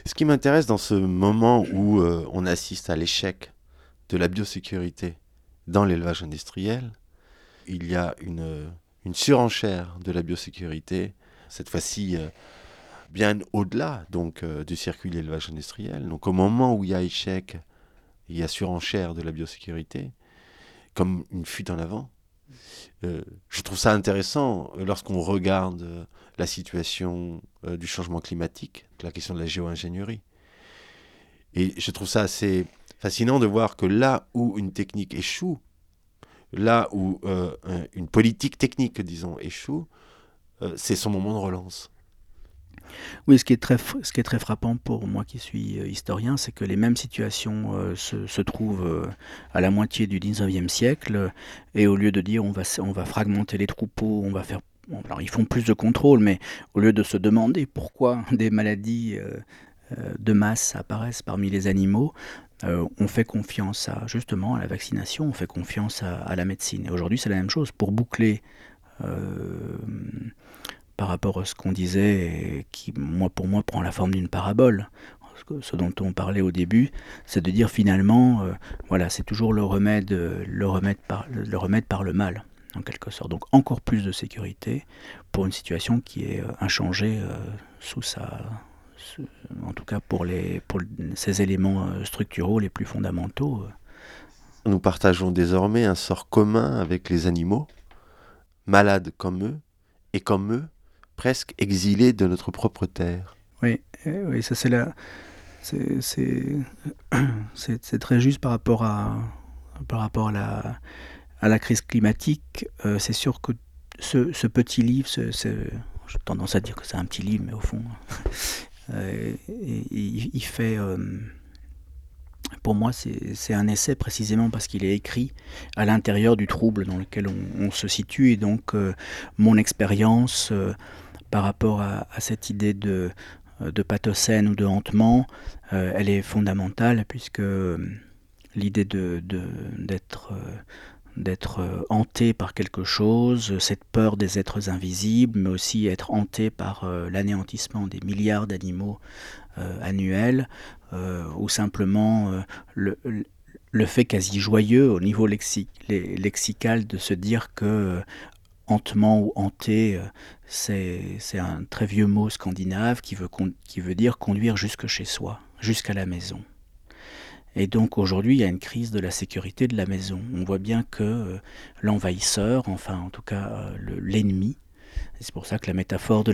Ce qui m'intéresse dans ce moment où on assiste à l'échec de la biosécurité dans l'élevage industriel, il y a une, une surenchère de la biosécurité, cette fois-ci bien au-delà donc euh, du circuit de l'élevage industriel. Donc au moment où il y a échec, il y a surenchère de la biosécurité, comme une fuite en avant. Euh, je trouve ça intéressant euh, lorsqu'on regarde la situation du changement climatique, la question de la géo-ingénierie. Et je trouve ça assez fascinant de voir que là où une technique échoue, là où une politique technique, disons, échoue, c'est son moment de relance. Oui, ce qui, est très, ce qui est très frappant pour moi qui suis euh, historien, c'est que les mêmes situations euh, se, trouvent euh, à la moitié du 19e siècle, et au lieu de dire on va, on va fragmenter les troupeaux, on va faire... alors ils font plus de contrôle, mais au lieu de se demander pourquoi *laughs* des maladies de masse apparaissent parmi les animaux, on fait confiance à justement à la vaccination, on fait confiance à la médecine. Et aujourd'hui, c'est la même chose. Pour boucler par rapport à ce qu'on disait, qui, moi, pour moi, prend la forme d'une parabole. Ce dont on parlait au début, c'est de dire finalement, euh, voilà, c'est toujours le remède, le, remède par, le remède par le mal, en quelque sorte. Donc encore plus de sécurité pour une situation qui est euh, inchangée euh, sous, sa, en tout cas pour, les, pour ces éléments structuraux les plus fondamentaux. Nous partageons désormais un sort commun avec les animaux, malades comme eux, et comme eux, presque exilés de notre propre terre. Oui, oui ça c'est la... *clears throat* C'est très juste par rapport à, par rapport à la, à la crise climatique. c'est sûr que ce, ce petit livre, j'ai tendance à dire que c'est un petit livre, mais au fond, *laughs* euh, il, fait. Euh, pour moi, c'est un essai précisément parce qu'il est écrit à l'intérieur du trouble dans lequel on, se situe. Et donc, euh, mon expérience par rapport à, cette idée de, de pathocène ou de hantement, elle est fondamentale puisque l'idée d'être euh, hanté par quelque chose, cette peur des êtres invisibles, mais aussi être hanté par euh, l'anéantissement des milliards d'animaux euh, annuels, ou simplement le, le, fait quasi joyeux au niveau lexical de se dire que hantement ou hanté, c'est un très vieux mot scandinave qui veut, qui veut dire conduire jusque chez soi, jusqu'à la maison. Et donc aujourd'hui, il y a une crise de la sécurité de la maison. On voit bien que euh, l'envahisseur, enfin en tout cas euh, l'ennemi, c'est pour ça que la métaphore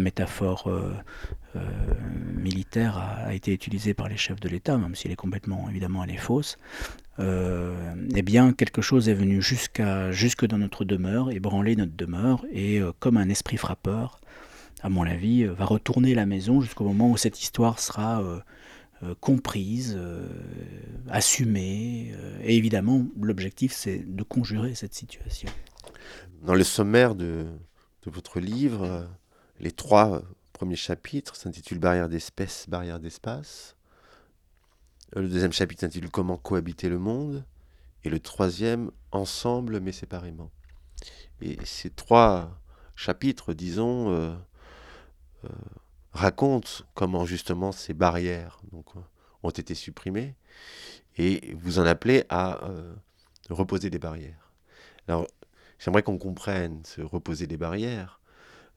métaphore euh, militaire a, été utilisée par les chefs de l'État, même si elle est complètement, évidemment, elle est fausse. eh bien, quelque chose est venu jusque dans notre demeure, ébranler notre demeure, et comme un esprit frappeur, à mon avis, va retourner la maison jusqu'au moment où cette histoire sera euh, comprise, euh, assumée. Euh, et évidemment, l'objectif, c'est de conjurer cette situation. Dans le sommaire de, votre livre, les trois premiers chapitres s'intitulent Barrière d'espèce, barrière d'espace. Le deuxième chapitre s'intitule Comment cohabiter le monde. Et le troisième, Ensemble mais séparément. Et ces trois chapitres, disons, raconte comment justement ces barrières euh, ont été supprimées et vous en appelez à euh, reposer des barrières. Alors, j'aimerais qu'on comprenne ce reposer des barrières,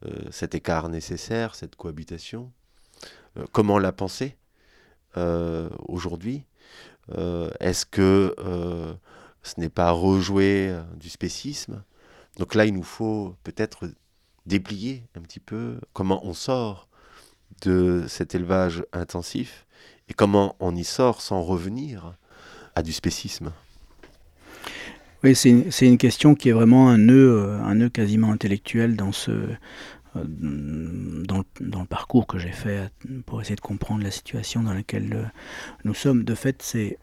euh, cet écart nécessaire, cette cohabitation, comment la penser aujourd'hui. Est-ce que ce n'est pas rejouer du spécisme? Donc là, il nous faut peut-être déplier un petit peu comment on sort de cet élevage intensif et comment on y sort sans revenir à du spécisme Oui, c'est une, question qui est vraiment un nœud, euh, un nœud quasiment intellectuel dans, ce, euh, dans, le, parcours que j'ai fait pour essayer de comprendre la situation dans laquelle euh, nous sommes. De fait, c'est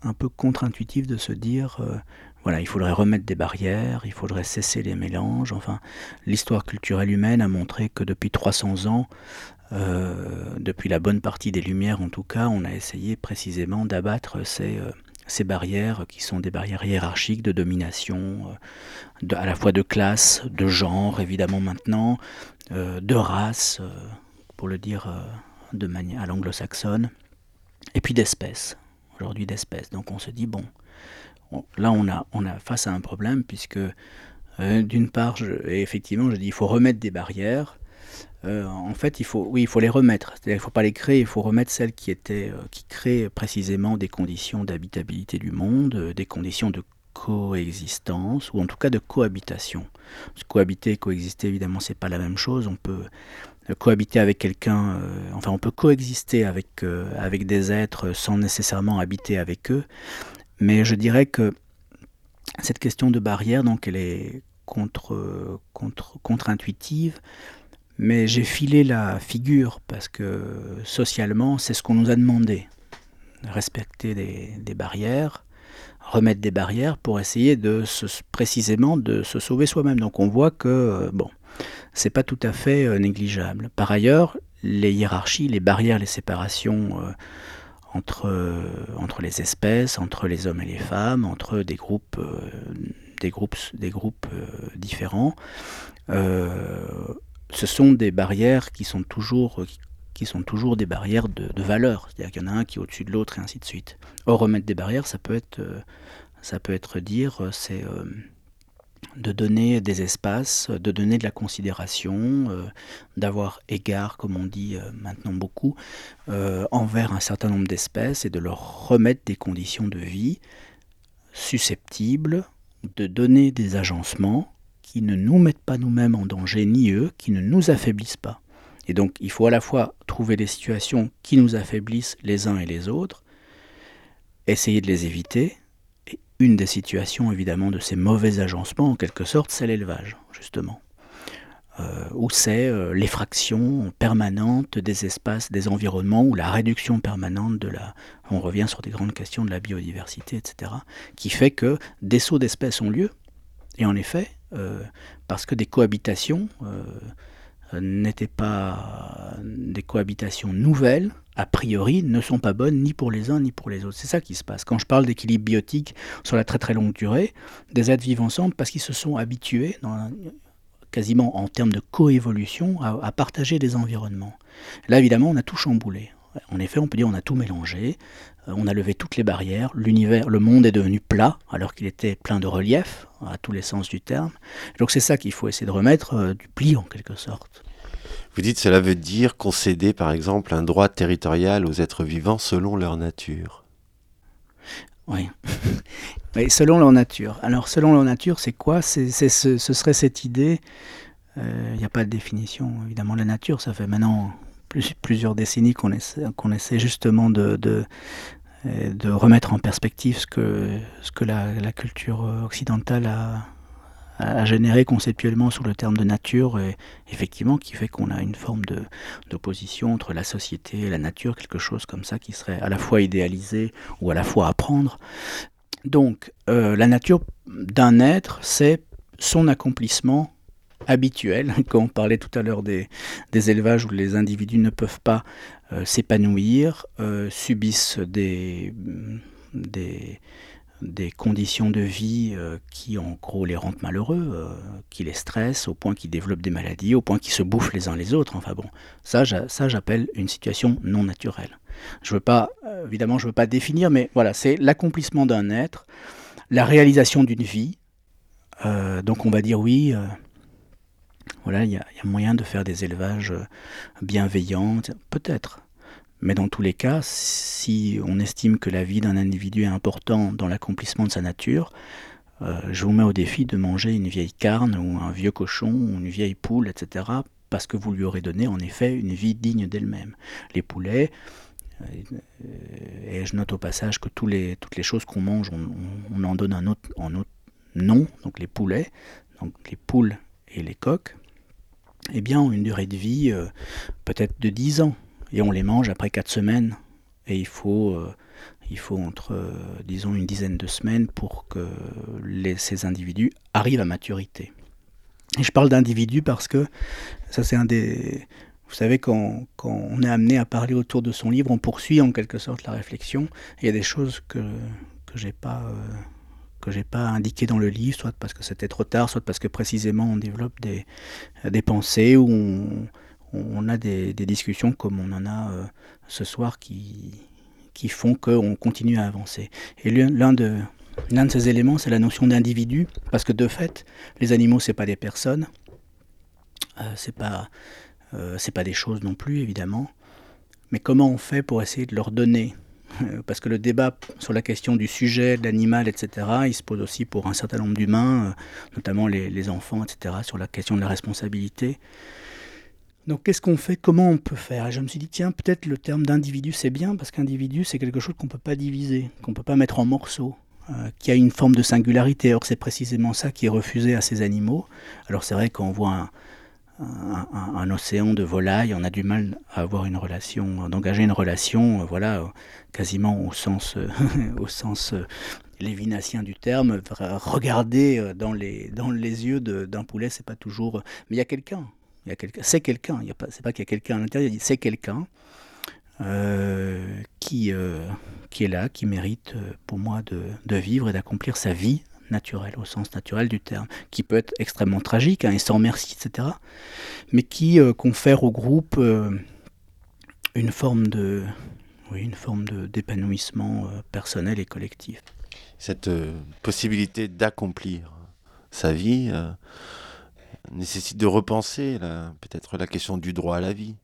un peu contre-intuitif de se dire voilà, il faudrait remettre des barrières, il faudrait cesser les mélanges. Enfin, l'histoire culturelle humaine a montré que depuis 300 ans, euh, depuis la bonne partie des Lumières en tout cas, on a essayé précisément d'abattre ces, euh, ces, barrières qui sont des barrières hiérarchiques de domination, euh, à la fois de classe, de genre évidemment maintenant, de race, pour le dire de à l'anglo-saxonne, et puis d'espèces, aujourd'hui d'espèces. Donc on se dit, bon, là, on a, on a face à un problème, puisque euh, d'une part, effectivement, je dis il faut remettre des barrières. Euh, en fait, il faut, oui, il faut les remettre. il ne faut pas les créer, il faut remettre celles qui étaient, euh, qui créent précisément des conditions d'habitabilité du monde, des conditions de coexistence ou en tout cas de cohabitation. cohabiter et coexister, évidemment, c'est pas la même chose. On peut cohabiter avec quelqu'un, enfin, on peut coexister avec avec des êtres sans nécessairement habiter avec eux. Mais je dirais que cette question de barrière, donc, elle est contre, contre, contre-intuitive, mais j'ai filé la figure parce que socialement, c'est ce qu'on nous a demandé. Respecter des, barrières, remettre des barrières pour essayer de se, précisément de se sauver soi-même. Donc on voit que, bon, c'est pas tout à fait euh, négligeable. Par ailleurs, les hiérarchies, les barrières, les séparations euh, entre, euh, entre les espèces, entre les hommes et les femmes, entre des groupes, euh, des groupes, des groupes euh, différents. Ce sont des barrières qui sont toujours, qui sont toujours des barrières de, valeur. C'est-à-dire qu'il y en a un qui est au-dessus de l'autre et ainsi de suite. Or, remettre des barrières, ça peut être, ça peut être dire, c'est de donner des espaces, de donner de la considération, euh, d'avoir égard, comme on dit euh, maintenant beaucoup, euh, envers un certain nombre d'espèces et de leur remettre des conditions de vie susceptibles de donner des agencements qui ne nous mettent pas nous-mêmes en danger, ni eux, qui ne nous affaiblissent pas. Et donc il faut à la fois trouver des situations qui nous affaiblissent les uns et les autres, essayer de les éviter, une des situations évidemment de ces mauvais agencements, en quelque sorte, c'est l'élevage, justement. Euh, où c'est euh, l'effraction permanente des espaces, des environnements, ou la réduction permanente de la... On revient sur des grandes questions de la biodiversité, etc., qui fait que des sauts d'espèces ont lieu. Et en effet, parce que des cohabitations n'étaient pas des cohabitations nouvelles, a priori, ne sont pas bonnes ni pour les uns ni pour les autres. C'est ça qui se passe. Quand je parle d'équilibre biotique sur la très très longue durée, des êtres vivent ensemble parce qu'ils se sont habitués, quasiment en termes de coévolution, à, partager des environnements. Là, évidemment, on a tout chamboulé. En effet, on peut dire on a tout mélangé, euh, on a levé toutes les barrières, l'univers, le monde est devenu plat alors qu'il était plein de relief à tous les sens du terme. Donc c'est ça qu'il faut essayer de remettre euh, du pli en quelque sorte. Vous dites cela veut dire concéder par exemple un droit territorial aux êtres vivants selon leur nature. Oui. *laughs* selon leur nature. Alors selon leur nature, c'est quoi? C'est, ce, serait cette idée, il euh, n'y a pas de définition évidemment. La nature, ça fait maintenant plusieurs décennies qu'on essaie, justement de, de, remettre en perspective ce que, la, culture occidentale a, à, générer conceptuellement sur le terme de nature, et effectivement, qui fait qu'on a une forme d'opposition entre la société et la nature, quelque chose comme ça qui serait à la fois idéalisé ou à la fois apprendre. Donc, euh, la nature d'un être, c'est son accomplissement habituel. *laughs* Quand on parlait tout à l'heure des, élevages où les individus ne peuvent pas euh, s'épanouir, euh, subissent des, des, conditions de vie euh, qui en gros les rendent malheureux, qui les stressent au point qu'ils développent des maladies, au point qu'ils se bouffent les uns les autres. Enfin bon, ça, ça j'appelle une situation non naturelle. Je veux pas, évidemment, je veux pas définir, mais voilà, c'est l'accomplissement d'un être, la réalisation d'une vie. donc on va dire oui. Voilà, il y, a moyen de faire des élevages bienveillants, peut-être. Mais dans tous les cas, si on estime que la vie d'un individu est importante dans l'accomplissement de sa nature, euh, je vous mets au défi de manger une vieille carne ou un vieux cochon ou une vieille poule, etc., parce que vous lui aurez donné en effet une vie digne d'elle-même. Les poulets, euh, et je note au passage que toutes les choses qu'on mange, on, en donne un autre, un autre nom, donc les poulets, donc les poules les coques, eh bien ont une durée de vie euh, peut-être de 10 ans et on les mange après 4 semaines. Et il faut, euh, il faut entre, euh, disons, une dizaine de semaines pour que ces individus arrivent à maturité. Et je parle d'individus parce que ça c'est un des... Vous savez, quand, quand, on est amené à parler autour de son livre, on poursuit en quelque sorte la réflexion. Il y a des choses que, que j'ai pas... Que j'ai pas indiquées dans le livre, soit parce que c'était trop tard, soit parce que précisément on développe des, des pensées où on, on a des, discussions comme on en a euh, ce soir qui, qui font qu'on continue à avancer. Et l'un de, de ces éléments, c'est la notion d'individu, parce que de fait, les animaux, c'est pas des personnes, euh, c'est pas, euh, pas des choses non plus, évidemment. Mais comment on fait pour essayer de leur donner parce que le débat sur la question du sujet, de l'animal, etc., il se pose aussi pour un certain nombre d'humains, notamment les, les, enfants, etc., sur la question de la responsabilité. Donc qu'est-ce qu'on fait? Comment on peut faire? Et je me suis dit, tiens, peut-être le terme d'individu, c'est bien, parce qu'individu, c'est quelque chose qu'on ne peut pas diviser, qu'on ne peut pas mettre en morceaux, euh, qui a une forme de singularité. Or, c'est précisément ça qui est refusé à ces animaux. Alors c'est vrai qu'on voit un, océan de volailles, on a du mal à avoir une relation, d'engager une relation, euh, voilà, quasiment au sens, *laughs* au sens euh, du terme. Regarder dans les, dans les yeux d'un poulet, c'est pas toujours... Mais il y a quelqu'un, c'est quelqu'un, c'est pas qu'il y a quelqu'un à l'intérieur, c'est quelqu'un euh, qui, euh, qui est là, qui mérite euh, pour moi de, vivre et d'accomplir sa vie naturelle, au sens naturel du terme, qui peut être extrêmement tragique hein, et sans merci, etc., mais qui confère au groupe une forme de, d'épanouissement personnel et collectif. Cette possibilité d'accomplir sa vie, euh, nécessite de repenser peut-être la question du droit à la vie.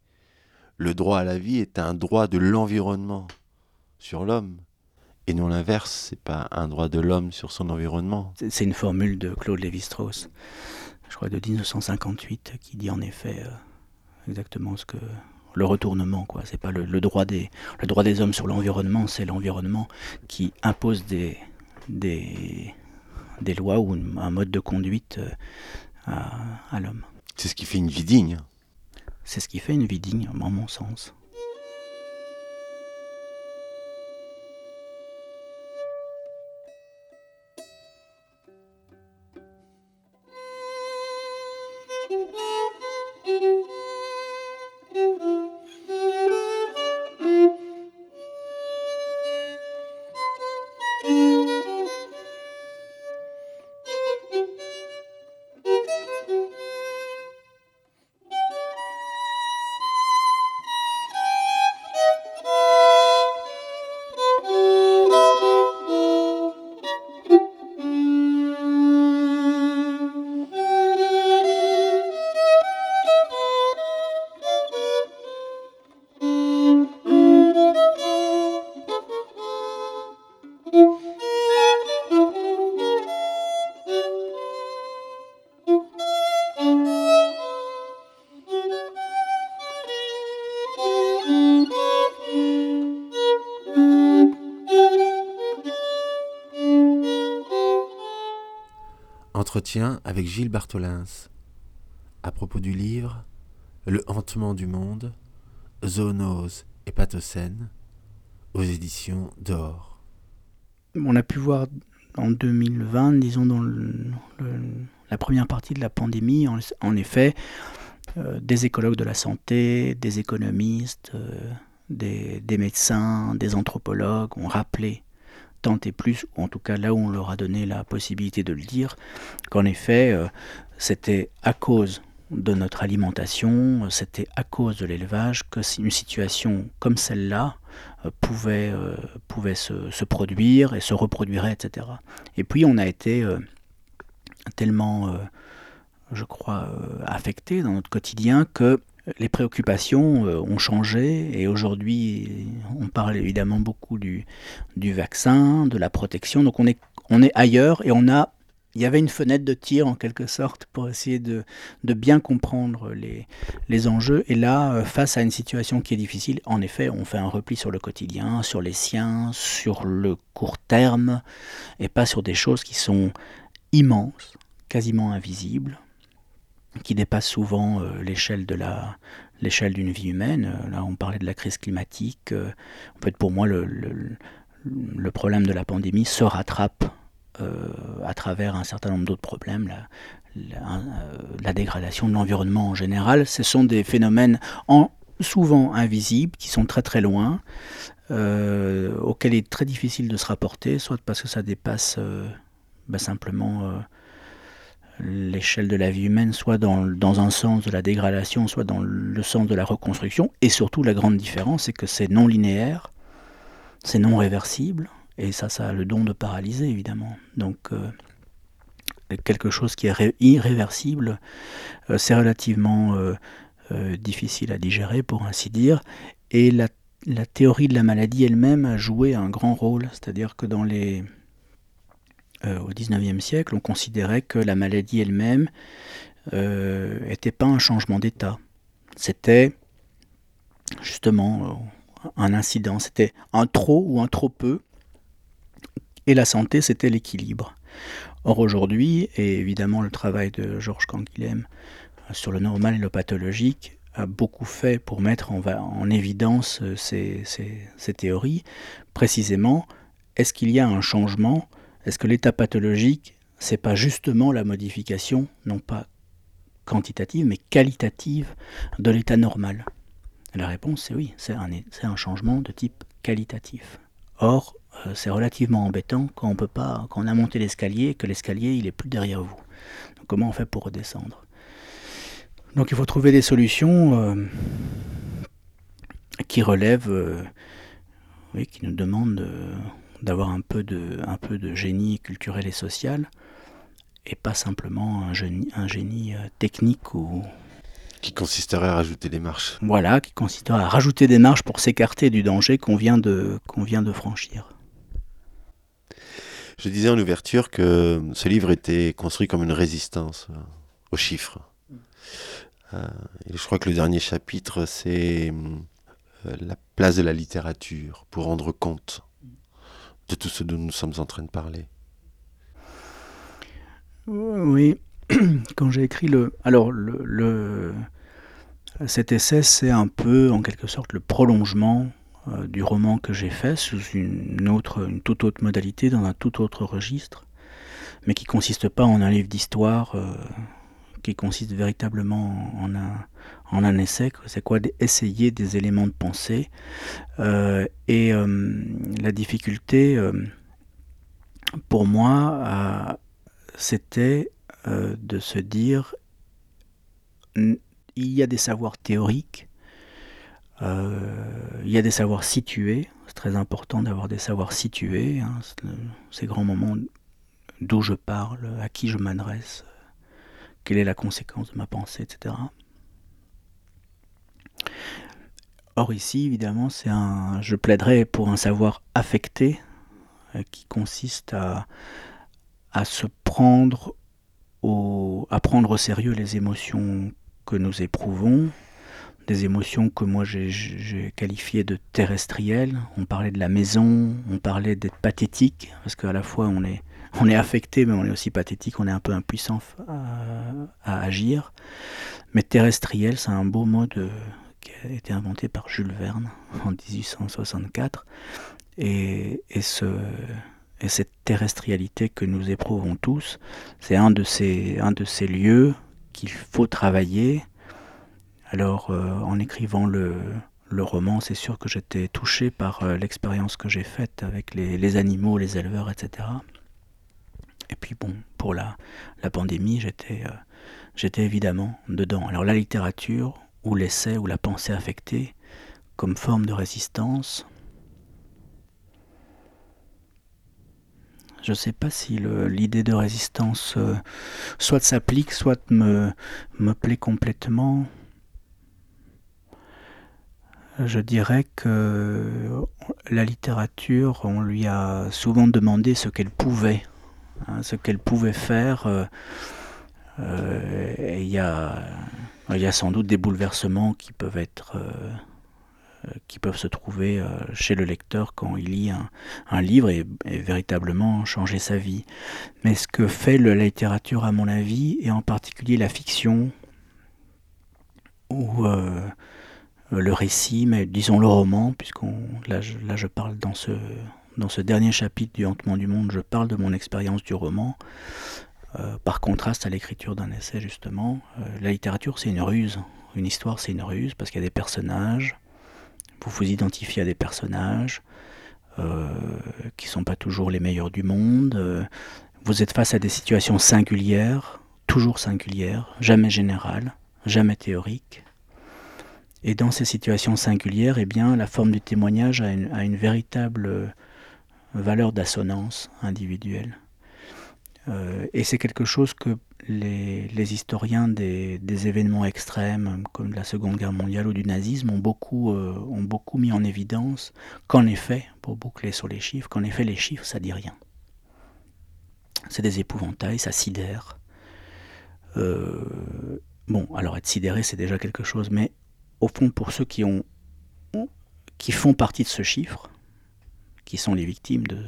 Le droit à la vie est un droit de l'environnement sur l'homme. Et non l'inverse, c'est pas un droit de l'homme sur son environnement. C'est une formule de Claude Lévi-Strauss, je crois de 1958, qui dit en effet euh, exactement ce que le retournement, quoi. C'est pas le, droit des le droit des hommes sur l'environnement, c'est l'environnement qui impose des, des des lois ou un mode de conduite euh, à, à l'homme. C'est ce qui fait une vie digne. C'est ce qui fait une vie digne, en mon sens. Avec Gilles Bartholins à propos du livre Le hantement du monde, zoonose et pathocène aux éditions d'Or. On a pu voir en 2020, disons dans la première partie de la pandémie, en, effet, euh, des écologues de la santé, des économistes, euh, des, des, médecins, des anthropologues ont rappelé tant et plus, ou en tout cas là où on leur a donné la possibilité de le dire, qu'en effet, euh, c'était à cause de notre alimentation, c'était à cause de l'élevage que une situation comme celle-là euh, pouvait, euh, pouvait se, produire et se reproduirait, etc. Et puis on a été tellement, je crois, affecté dans notre quotidien que les préoccupations euh, ont changé et aujourd'hui on parle évidemment beaucoup du, du, vaccin, de la protection. Donc on est, on est ailleurs et on a, il y avait une fenêtre de tir en quelque sorte pour essayer de, de bien comprendre les, les, enjeux. Et là, euh, face à une situation qui est difficile, en effet, on fait un repli sur le quotidien, sur les siens, sur le court terme et pas sur des choses qui sont immenses, quasiment invisibles qui dépasse souvent euh, l'échelle de la l'échelle d'une vie humaine. Euh, là, on parlait de la crise climatique. Euh, en fait, pour moi, le, le, problème de la pandémie se rattrape à travers un certain nombre d'autres problèmes. La, la, dégradation de l'environnement en général, ce sont des phénomènes en, souvent invisibles, qui sont très très loin, auxquels il est très difficile de se rapporter, soit parce que ça dépasse bah, simplement l'échelle de la vie humaine, soit dans, dans, un sens de la dégradation, soit dans le sens de la reconstruction. Et surtout, la grande différence, c'est que c'est non linéaire, c'est non réversible, et ça, ça a le don de paralyser, évidemment. Donc, euh, quelque chose qui est irréversible, euh, c'est relativement euh, difficile à digérer, pour ainsi dire. Et la, la théorie de la maladie elle-même a joué un grand rôle, c'est-à-dire que dans les au XIXe siècle, on considérait que la maladie elle-même n'était euh, pas un changement d'état. C'était justement euh, un incident, c'était un trop ou un trop peu, et la santé, c'était l'équilibre. Or aujourd'hui, et évidemment le travail de Georges Canguilhem sur le normal et le pathologique a beaucoup fait pour mettre en, en évidence ces, théories, précisément, est-ce qu'il y a un changement est-ce que l'état pathologique, c'est pas justement la modification, non pas quantitative, mais qualitative de l'état normal? La réponse, c'est oui, c'est un, changement de type qualitatif. Or, euh, c'est relativement embêtant quand on peut pas, quand on a monté l'escalier que l'escalier il est plus derrière vous. comment on fait pour redescendre? Donc il faut trouver des solutions euh, qui relèvent, euh, oui, qui nous demandent d'avoir un peu de, un peu de génie culturel et social. et pas simplement un génie, un génie technique ou qui consisterait à rajouter des marches. Voilà, qui consisterait à rajouter des marches pour s'écarter du danger qu'on vient, de, qu'on vient de franchir. Je disais en ouverture que ce livre était construit comme une résistance euh, aux chiffres. Euh, et je crois que le dernier chapitre, c'est euh, la place de la littérature pour rendre compte de tout ce dont nous sommes en train de parler. Oui, *clears throat* quand j'ai écrit le... Alors, le, cet essai, c'est un peu, en quelque sorte, le prolongement euh, du roman que j'ai fait sous une, autre, une toute autre modalité, dans un tout autre registre, mais qui consiste pas en un livre d'histoire, euh, qui consiste véritablement en un, en un essai. C'est quoi Essayer des éléments de pensée. Euh, et la difficulté, pour moi, c'était euh, de se dire il y a des savoirs théoriques, euh, il y a des savoirs situés, c'est très important d'avoir des savoirs situés, hein, ces grands moments d'où je parle, à qui je m'adresse, quelle est la conséquence de ma pensée, etc. Or ici, évidemment, c'est un, je plaiderais pour un savoir affecté euh, qui consiste à, à se prendre à prendre au sérieux les émotions que nous éprouvons, des émotions que moi j'ai qualifiées de terrestrielles. On parlait de la maison, on parlait d'être pathétique, parce qu'à la fois on est, on est affecté, mais on est aussi pathétique, on est un peu impuissant à, agir. Mais terrestriel, c'est un beau mot qui a été inventé par Jules Verne en 1864. Et, et ce, et cette terrestrialité que nous éprouvons tous, c'est un, de ces, lieux qu'il faut travailler. Alors, euh, en écrivant le, roman, c'est sûr que j'étais touché par euh, l'expérience que j'ai faite avec les, animaux, les éleveurs, etc. Et puis bon, pour la, pandémie, euh, j'étais évidemment dedans. Alors la littérature, ou l'essai, ou la pensée affectée, comme forme de résistance, Je ne sais pas si l'idée de résistance euh, soit s'applique, soit me, me plaît complètement. Je dirais que la littérature, on lui a souvent demandé ce qu'elle pouvait, hein, ce qu'elle pouvait faire. Euh, euh, il y, a, y, a, sans doute des bouleversements qui peuvent être euh, qui peuvent se trouver euh, chez le lecteur quand il lit un, livre et, véritablement changer sa vie. Mais ce que fait la littérature, à mon avis, et en particulier la fiction, ou euh, le récit, mais disons le roman, puisqu'on là, là je parle dans ce, dans ce dernier chapitre du Hantement du Monde, je parle de mon expérience du roman. Par contraste à l'écriture d'un essai, justement, la littérature c'est une ruse. Une histoire c'est une ruse parce qu'il y a des personnages, vous vous identifiez à des personnages euh, qui ne sont pas toujours les meilleurs du monde. Euh, vous êtes face à des situations singulières, toujours singulières, jamais générales, jamais théoriques. Et dans ces situations singulières, eh bien, la forme du témoignage a une, a une véritable euh, valeur d'assonance individuelle. Euh, et c'est quelque chose que les, historiens des, événements extrêmes, comme la Seconde Guerre mondiale ou du nazisme, ont beaucoup, euh, ont beaucoup mis en évidence qu'en effet, pour boucler sur les chiffres, qu'en effet les chiffres, ça dit rien. C'est des épouvantails, ça sidère. Euh, bon, alors être sidéré, c'est déjà quelque chose, mais au fond, pour ceux qui, ont, qui font partie de ce chiffre, qui sont les victimes de,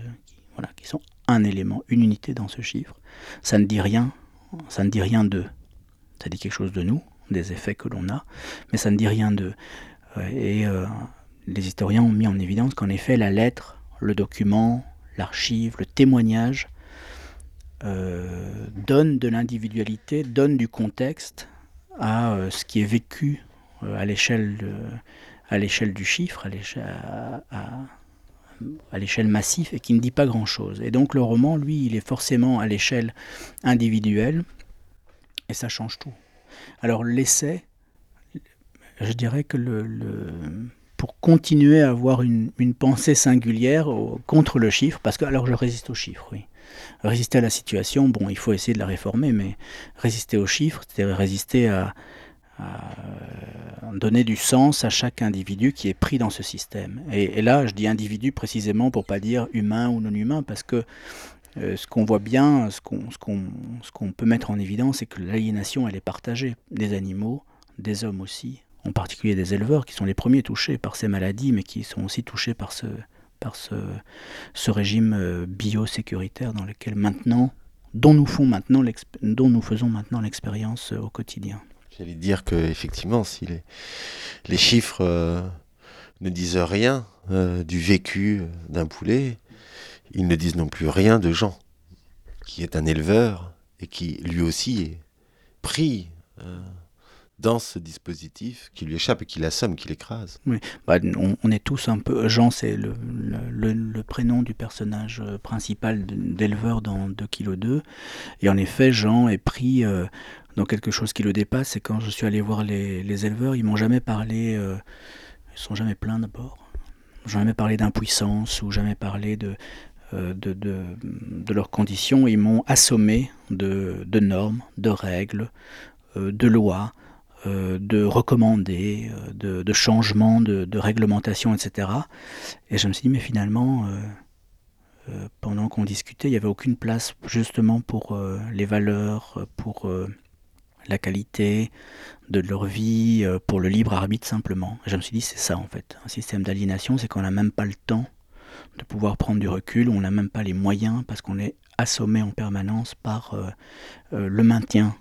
voilà, qui sont un élément, une unité dans ce chiffre, ça ne dit rien ça ne dit rien d'eux. Ça dit quelque chose de nous, des effets que l'on a, mais ça ne dit rien d'eux. Et euh, les historiens ont mis en évidence qu'en effet, la lettre, le document, l'archive, le témoignage euh, donne de l'individualité, donne du contexte à euh, ce qui est vécu à l'échelle l'échelle du chiffre, à à l'échelle massive et qui ne dit pas grand-chose. Et donc le roman, lui, il est forcément à l'échelle individuelle et ça change tout. Alors l'essai, je dirais que le, pour continuer à avoir une, pensée singulière contre le chiffre, parce que alors je résiste au chiffre, oui. résister à la situation, bon, il faut essayer de la réformer, mais résister aux chiffres, c'est-à-dire résister à, donner du sens à chaque individu qui est pris dans ce système. Et, là, je dis individu précisément pour pas dire humain ou non humain, parce que euh, ce qu'on voit bien, ce qu'on peut mettre en évidence, c'est que l'aliénation, elle est partagée des animaux, des hommes aussi, en particulier des éleveurs qui sont les premiers touchés par ces maladies, mais qui sont aussi touchés par ce, régime euh, biosécuritaire dans lequel maintenant, dont nous, faisons maintenant l'expérience euh, au quotidien. J'allais dire que effectivement, si les, les chiffres euh, ne disent rien du vécu d'un poulet, ils ne disent non plus rien de Jean, qui est un éleveur et qui lui aussi est pris dans ce dispositif qui lui échappe et qui l'assomme, qui l'écrase. Oui, bah, on, est tous un peu. Jean, c'est le, le, prénom du personnage euh, principal d'éleveur dans 2 kg 2. Et en effet, Jean est pris euh, dans quelque chose qui le dépasse. Et quand je suis allé voir les, éleveurs, ils m'ont jamais parlé. Euh, ils sont jamais pleins d'abord. Jamais parlé d'impuissance ou jamais parlé de, de, de, de, leurs conditions. Ils m'ont assommé de, de, normes, de règles, de lois, euh, de recommander, euh, de, changements, de, réglementation, etc. Et je me suis dit, mais finalement, euh, pendant qu'on discutait, il n'y avait aucune place justement pour les valeurs, pour la qualité de leur vie, pour le libre arbitre simplement. Je me suis dit, c'est ça en fait. Un système d'aliénation, c'est qu'on n'a même pas le temps de pouvoir prendre du recul, on n'a même pas les moyens parce qu'on est assommé en permanence par le maintien,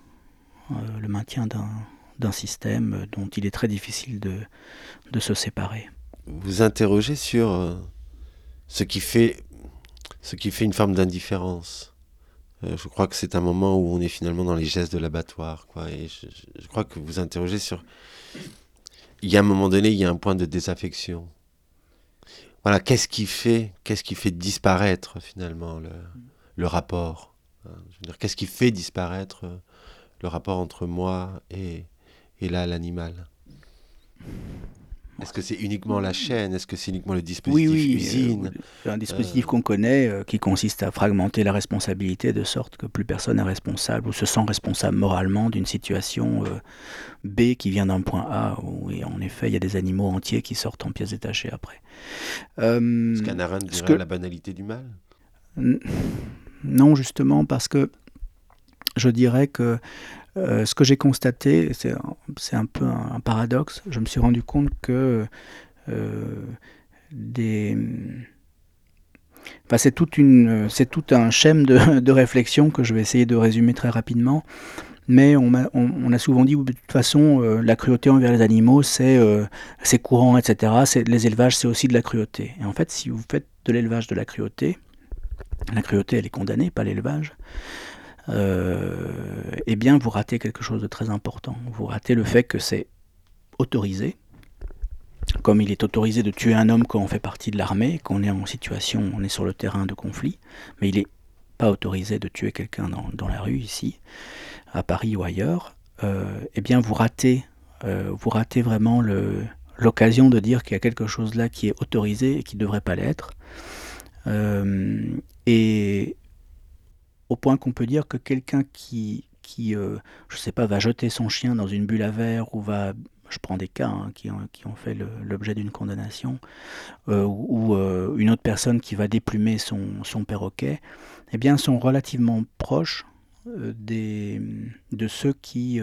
le maintien d'un système dont il est très difficile de, se séparer. Vous interrogez sur euh, ce qui fait, ce qui fait une forme d'indifférence. Euh, je crois que c'est un moment où on est finalement dans les gestes de l'abattoir. Quoi, et je, crois que vous interrogez sur... Il y a un moment donné, il y a un point de désaffection. Voilà, qu'est-ce qui fait, qu'est-ce qui fait disparaître finalement le, le rapport hein, Qu'est-ce qui fait disparaître le rapport entre moi et, et là l'animal? Est-ce que c'est uniquement la chaîne? Est-ce que c'est uniquement le dispositif oui, oui, usine? euh, Un dispositif qu'on connaît euh, qui consiste à fragmenter la responsabilité de sorte que plus personne n'est responsable ou se sent responsable moralement d'une situation euh, B qui vient d'un point A où en effet il y a des animaux entiers qui sortent en pièces détachées après. Est-ce qu'un dirait la banalité du mal? Non, justement, parce que je dirais que euh, ce que j'ai constaté, c'est un peu un, paradoxe, je me suis rendu compte que euh, des... Enfin, c'est tout un schème *laughs* de, réflexion que je vais essayer de résumer très rapidement. Mais on a, on, a souvent dit, de toute façon, euh, la cruauté envers les animaux, c'est courant, etc. Les élevages, c'est aussi de la cruauté. Et en fait, si vous faites de l'élevage de la cruauté, la cruauté, elle est condamnée, pas l'élevage. Euh, eh bien vous ratez quelque chose de très important. Vous ratez le fait que c'est autorisé, comme il est autorisé de tuer un homme quand on fait partie de l'armée, qu'on est en situation, on est sur le terrain de conflit, mais il n'est pas autorisé de tuer quelqu'un dans, la rue ici, à Paris ou ailleurs, euh, eh bien vous ratez, euh, vous ratez vraiment l'occasion de dire qu'il y a quelque chose là qui est autorisé et qui ne devrait pas l'être. et, au point qu'on peut dire que quelqu'un qui, qui euh, je sais pas, va jeter son chien dans une bulle à verre ou va, je prends des cas hein, qui, ont, qui, ont, fait l'objet d'une condamnation, euh, ou euh, une autre personne qui va déplumer son, son perroquet, eh bien, sont relativement proches des, de ceux qui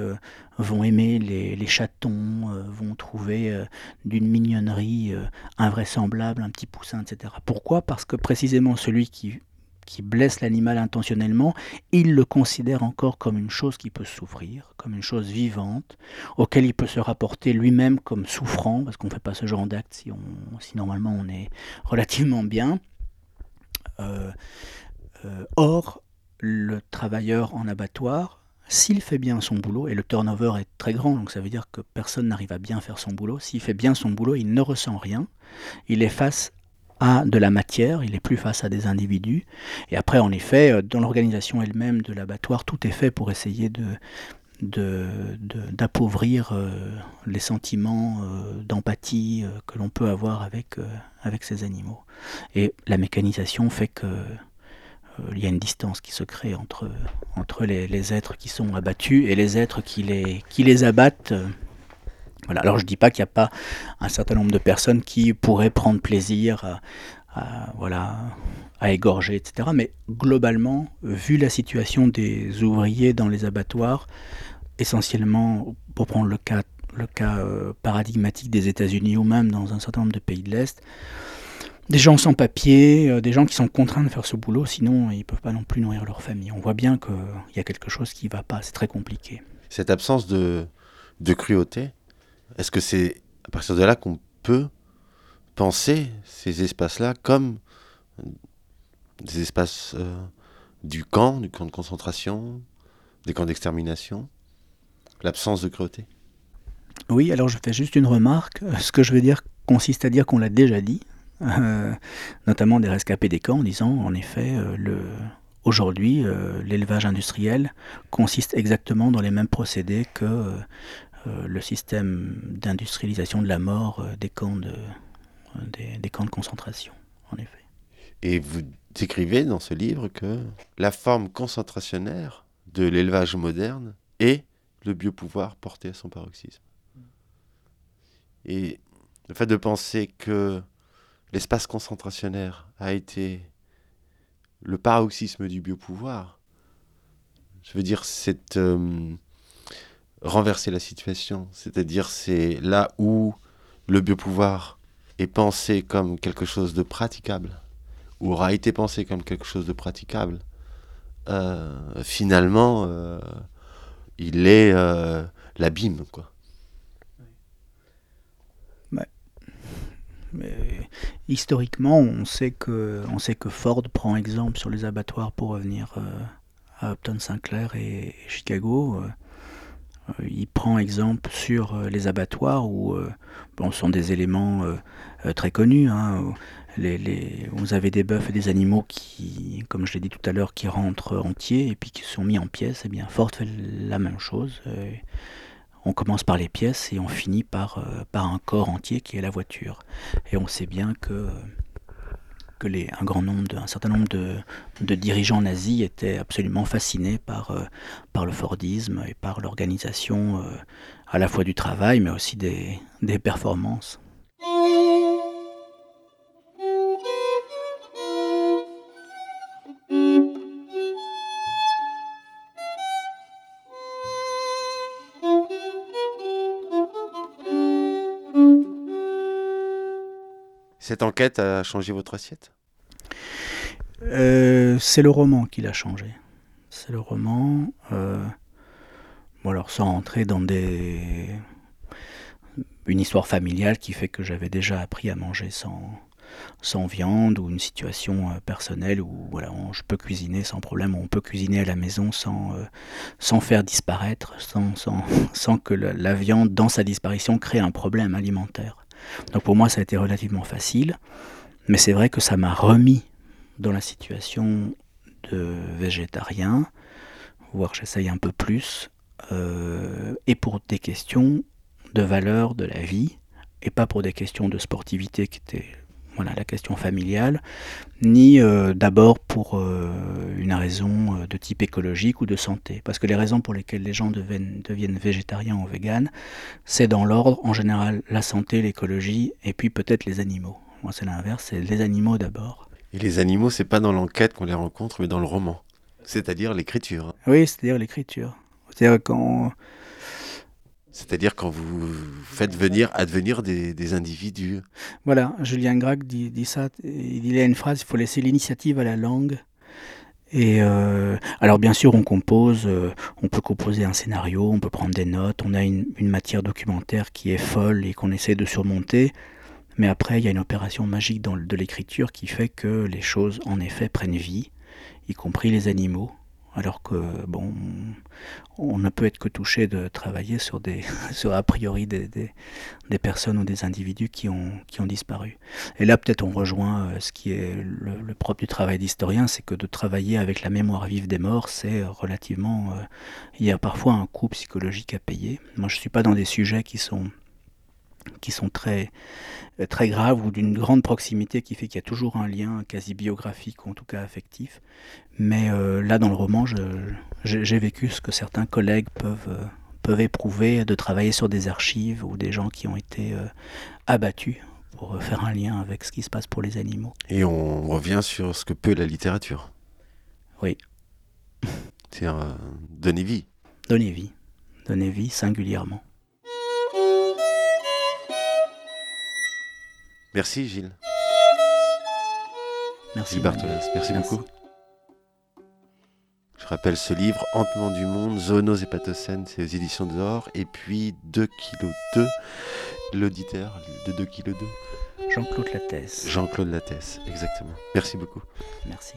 vont aimer les, les chatons, vont trouver d'une mignonnerie invraisemblable un petit poussin, etc. Pourquoi? Parce que précisément celui qui qui blesse l'animal intentionnellement, il le considère encore comme une chose qui peut souffrir, comme une chose vivante, auquel il peut se rapporter lui-même comme souffrant, parce qu'on ne fait pas ce genre d'acte si, normalement on est relativement bien. Euh, euh, or, le travailleur en abattoir, s'il fait bien son boulot, et le turnover est très grand, donc ça veut dire que personne n'arrive à bien faire son boulot, s'il fait bien son boulot, il ne ressent rien, il est face à de la matière, il est plus face à des individus. Et après, en effet, euh, dans l'organisation elle-même de l'abattoir, tout est fait pour essayer de d'appauvrir euh, les sentiments euh, d'empathie que l'on peut avoir avec, avec ces animaux. Et la mécanisation fait que il y a une distance qui se crée entre, entre les, êtres qui sont abattus et les êtres qui les, qui les abattent. Voilà. Alors je ne dis pas qu'il n'y a pas un certain nombre de personnes qui pourraient prendre plaisir à, voilà, à égorger, etc. Mais globalement, vu la situation des ouvriers dans les abattoirs, essentiellement, pour prendre le cas, le cas euh, paradigmatique des États-Unis ou même dans un certain nombre de pays de l'Est, des gens sans papier, euh, des gens qui sont contraints de faire ce boulot, sinon ils ne peuvent pas non plus nourrir leur famille. On voit bien qu'il y a quelque chose qui ne va pas, c'est très compliqué. Cette absence de, de cruauté, est-ce que c'est à partir de là qu'on peut penser ces espaces-là comme des espaces euh, du camp, du camp de concentration, des camps d'extermination L'absence de cruauté? Oui, alors je fais juste une remarque. Ce que je veux dire consiste à dire qu'on l'a déjà dit, euh, notamment des rescapés des camps, en disant en effet, euh, aujourd'hui, euh, l'élevage industriel consiste exactement dans les mêmes procédés que le système d'industrialisation de la mort des, camps de, des, camps de concentration, en effet. Et vous décrivez dans ce livre que la forme concentrationnaire de l'élevage moderne est le biopouvoir porté à son paroxysme. Et le fait de penser que l'espace concentrationnaire a été le paroxysme du biopouvoir, je veux dire, c'est euh, renverser la situation. C'est-à-dire, c'est là où le biopouvoir est pensé comme quelque chose de praticable, ou aura été pensé comme quelque chose de praticable. Euh, finalement, euh, il est l'abîme, quoi. historiquement, on sait, que, on sait que Ford prend exemple sur les abattoirs pour revenir euh, à Upton Sinclair et, Chicago. Euh, euh, il prend exemple sur les abattoirs où bon, ce sont des éléments très connus. Hein, les, vous avez des bœufs et des animaux qui, comme je l'ai dit tout à l'heure, qui rentrent entiers et puis qui sont mis en pièces. Et eh bien, Ford fait la même chose on commence par les pièces et on finit par, euh, par un corps entier qui est la voiture. Et on sait bien que, que un grand nombre, un certain nombre de, dirigeants nazis étaient absolument fascinés par, euh, le Fordisme et par l'organisation euh, à la fois du travail mais aussi des performances. Cette enquête a changé votre assiette? Euh, C'est le roman qui l'a changé. C'est le roman. Euh, bon, alors sans rentrer dans des une histoire familiale qui fait que j'avais déjà appris à manger sans, sans viande ou une situation euh, personnelle où voilà, je peux cuisiner sans problème, on peut cuisiner à la maison sans, sans faire disparaître, sans, sans *laughs* que la, viande dans sa disparition crée un problème alimentaire. Donc pour moi, ça a été relativement facile. Mais c'est vrai que ça m'a remis dans la situation de végétarien, voire j'essaye un peu plus, euh, et pour des questions de valeur de la vie, et pas pour des questions de sportivité qui étaient voilà, la question familiale, ni euh, d'abord pour euh, une raison euh, de type écologique ou de santé. Parce que les raisons pour lesquelles les gens deviennent, deviennent végétariens ou véganes, c'est dans l'ordre, en général, la santé, l'écologie, et puis peut-être les animaux. Moi, c'est l'inverse, c'est les animaux d'abord. Et les animaux, c'est pas dans l'enquête qu'on les rencontre, mais dans le roman. C'est-à-dire l'écriture. Oui, c'est-à-dire l'écriture. C'est-à-dire quand c'est-à-dire quand vous faites venir, advenir des, individus. Voilà, Julien Gracq dit, ça. Il y a une phrase, il faut laisser l'initiative à la langue. Et euh, alors bien sûr, on compose, euh, on peut composer un scénario, on peut prendre des notes, on a une, matière documentaire qui est folle et qu'on essaie de surmonter. Mais après, il y a une opération magique de l'écriture qui fait que les choses, en effet, prennent vie, y compris les animaux alors que bon, on ne peut être que touché de travailler sur des, *laughs* sur a priori des, des, personnes ou des individus qui ont, qui ont disparu. Et là, peut-être on rejoint euh, ce qui est le, propre du travail d'historien, c'est que de travailler avec la mémoire vive des morts, c'est relativement, euh, il y a parfois un coût psychologique à payer. Moi, je suis pas dans des sujets qui sont qui sont très, très graves ou d'une grande proximité qui fait qu'il y a toujours un lien quasi biographique ou en tout cas affectif. Mais là, dans le roman, j'ai vécu ce que certains collègues peuvent, peuvent éprouver de travailler sur des archives ou des gens qui ont été abattus pour faire un lien avec ce qui se passe pour les animaux. Et on revient sur ce que peut la littérature. Oui. C'est donner vie. Donner vie. Donner vie singulièrement. Merci Gilles. Merci. Gilles Bartholès, merci, beaucoup. Je rappelle ce livre, Hantement du monde, Zoonose et Pathocène, c'est aux éditions d'Or. Et puis 2 kg 2, l'auditeur de 2 kg 2. Jean-Claude Lattès. Jean-Claude Lattès, exactement. Merci beaucoup. Merci.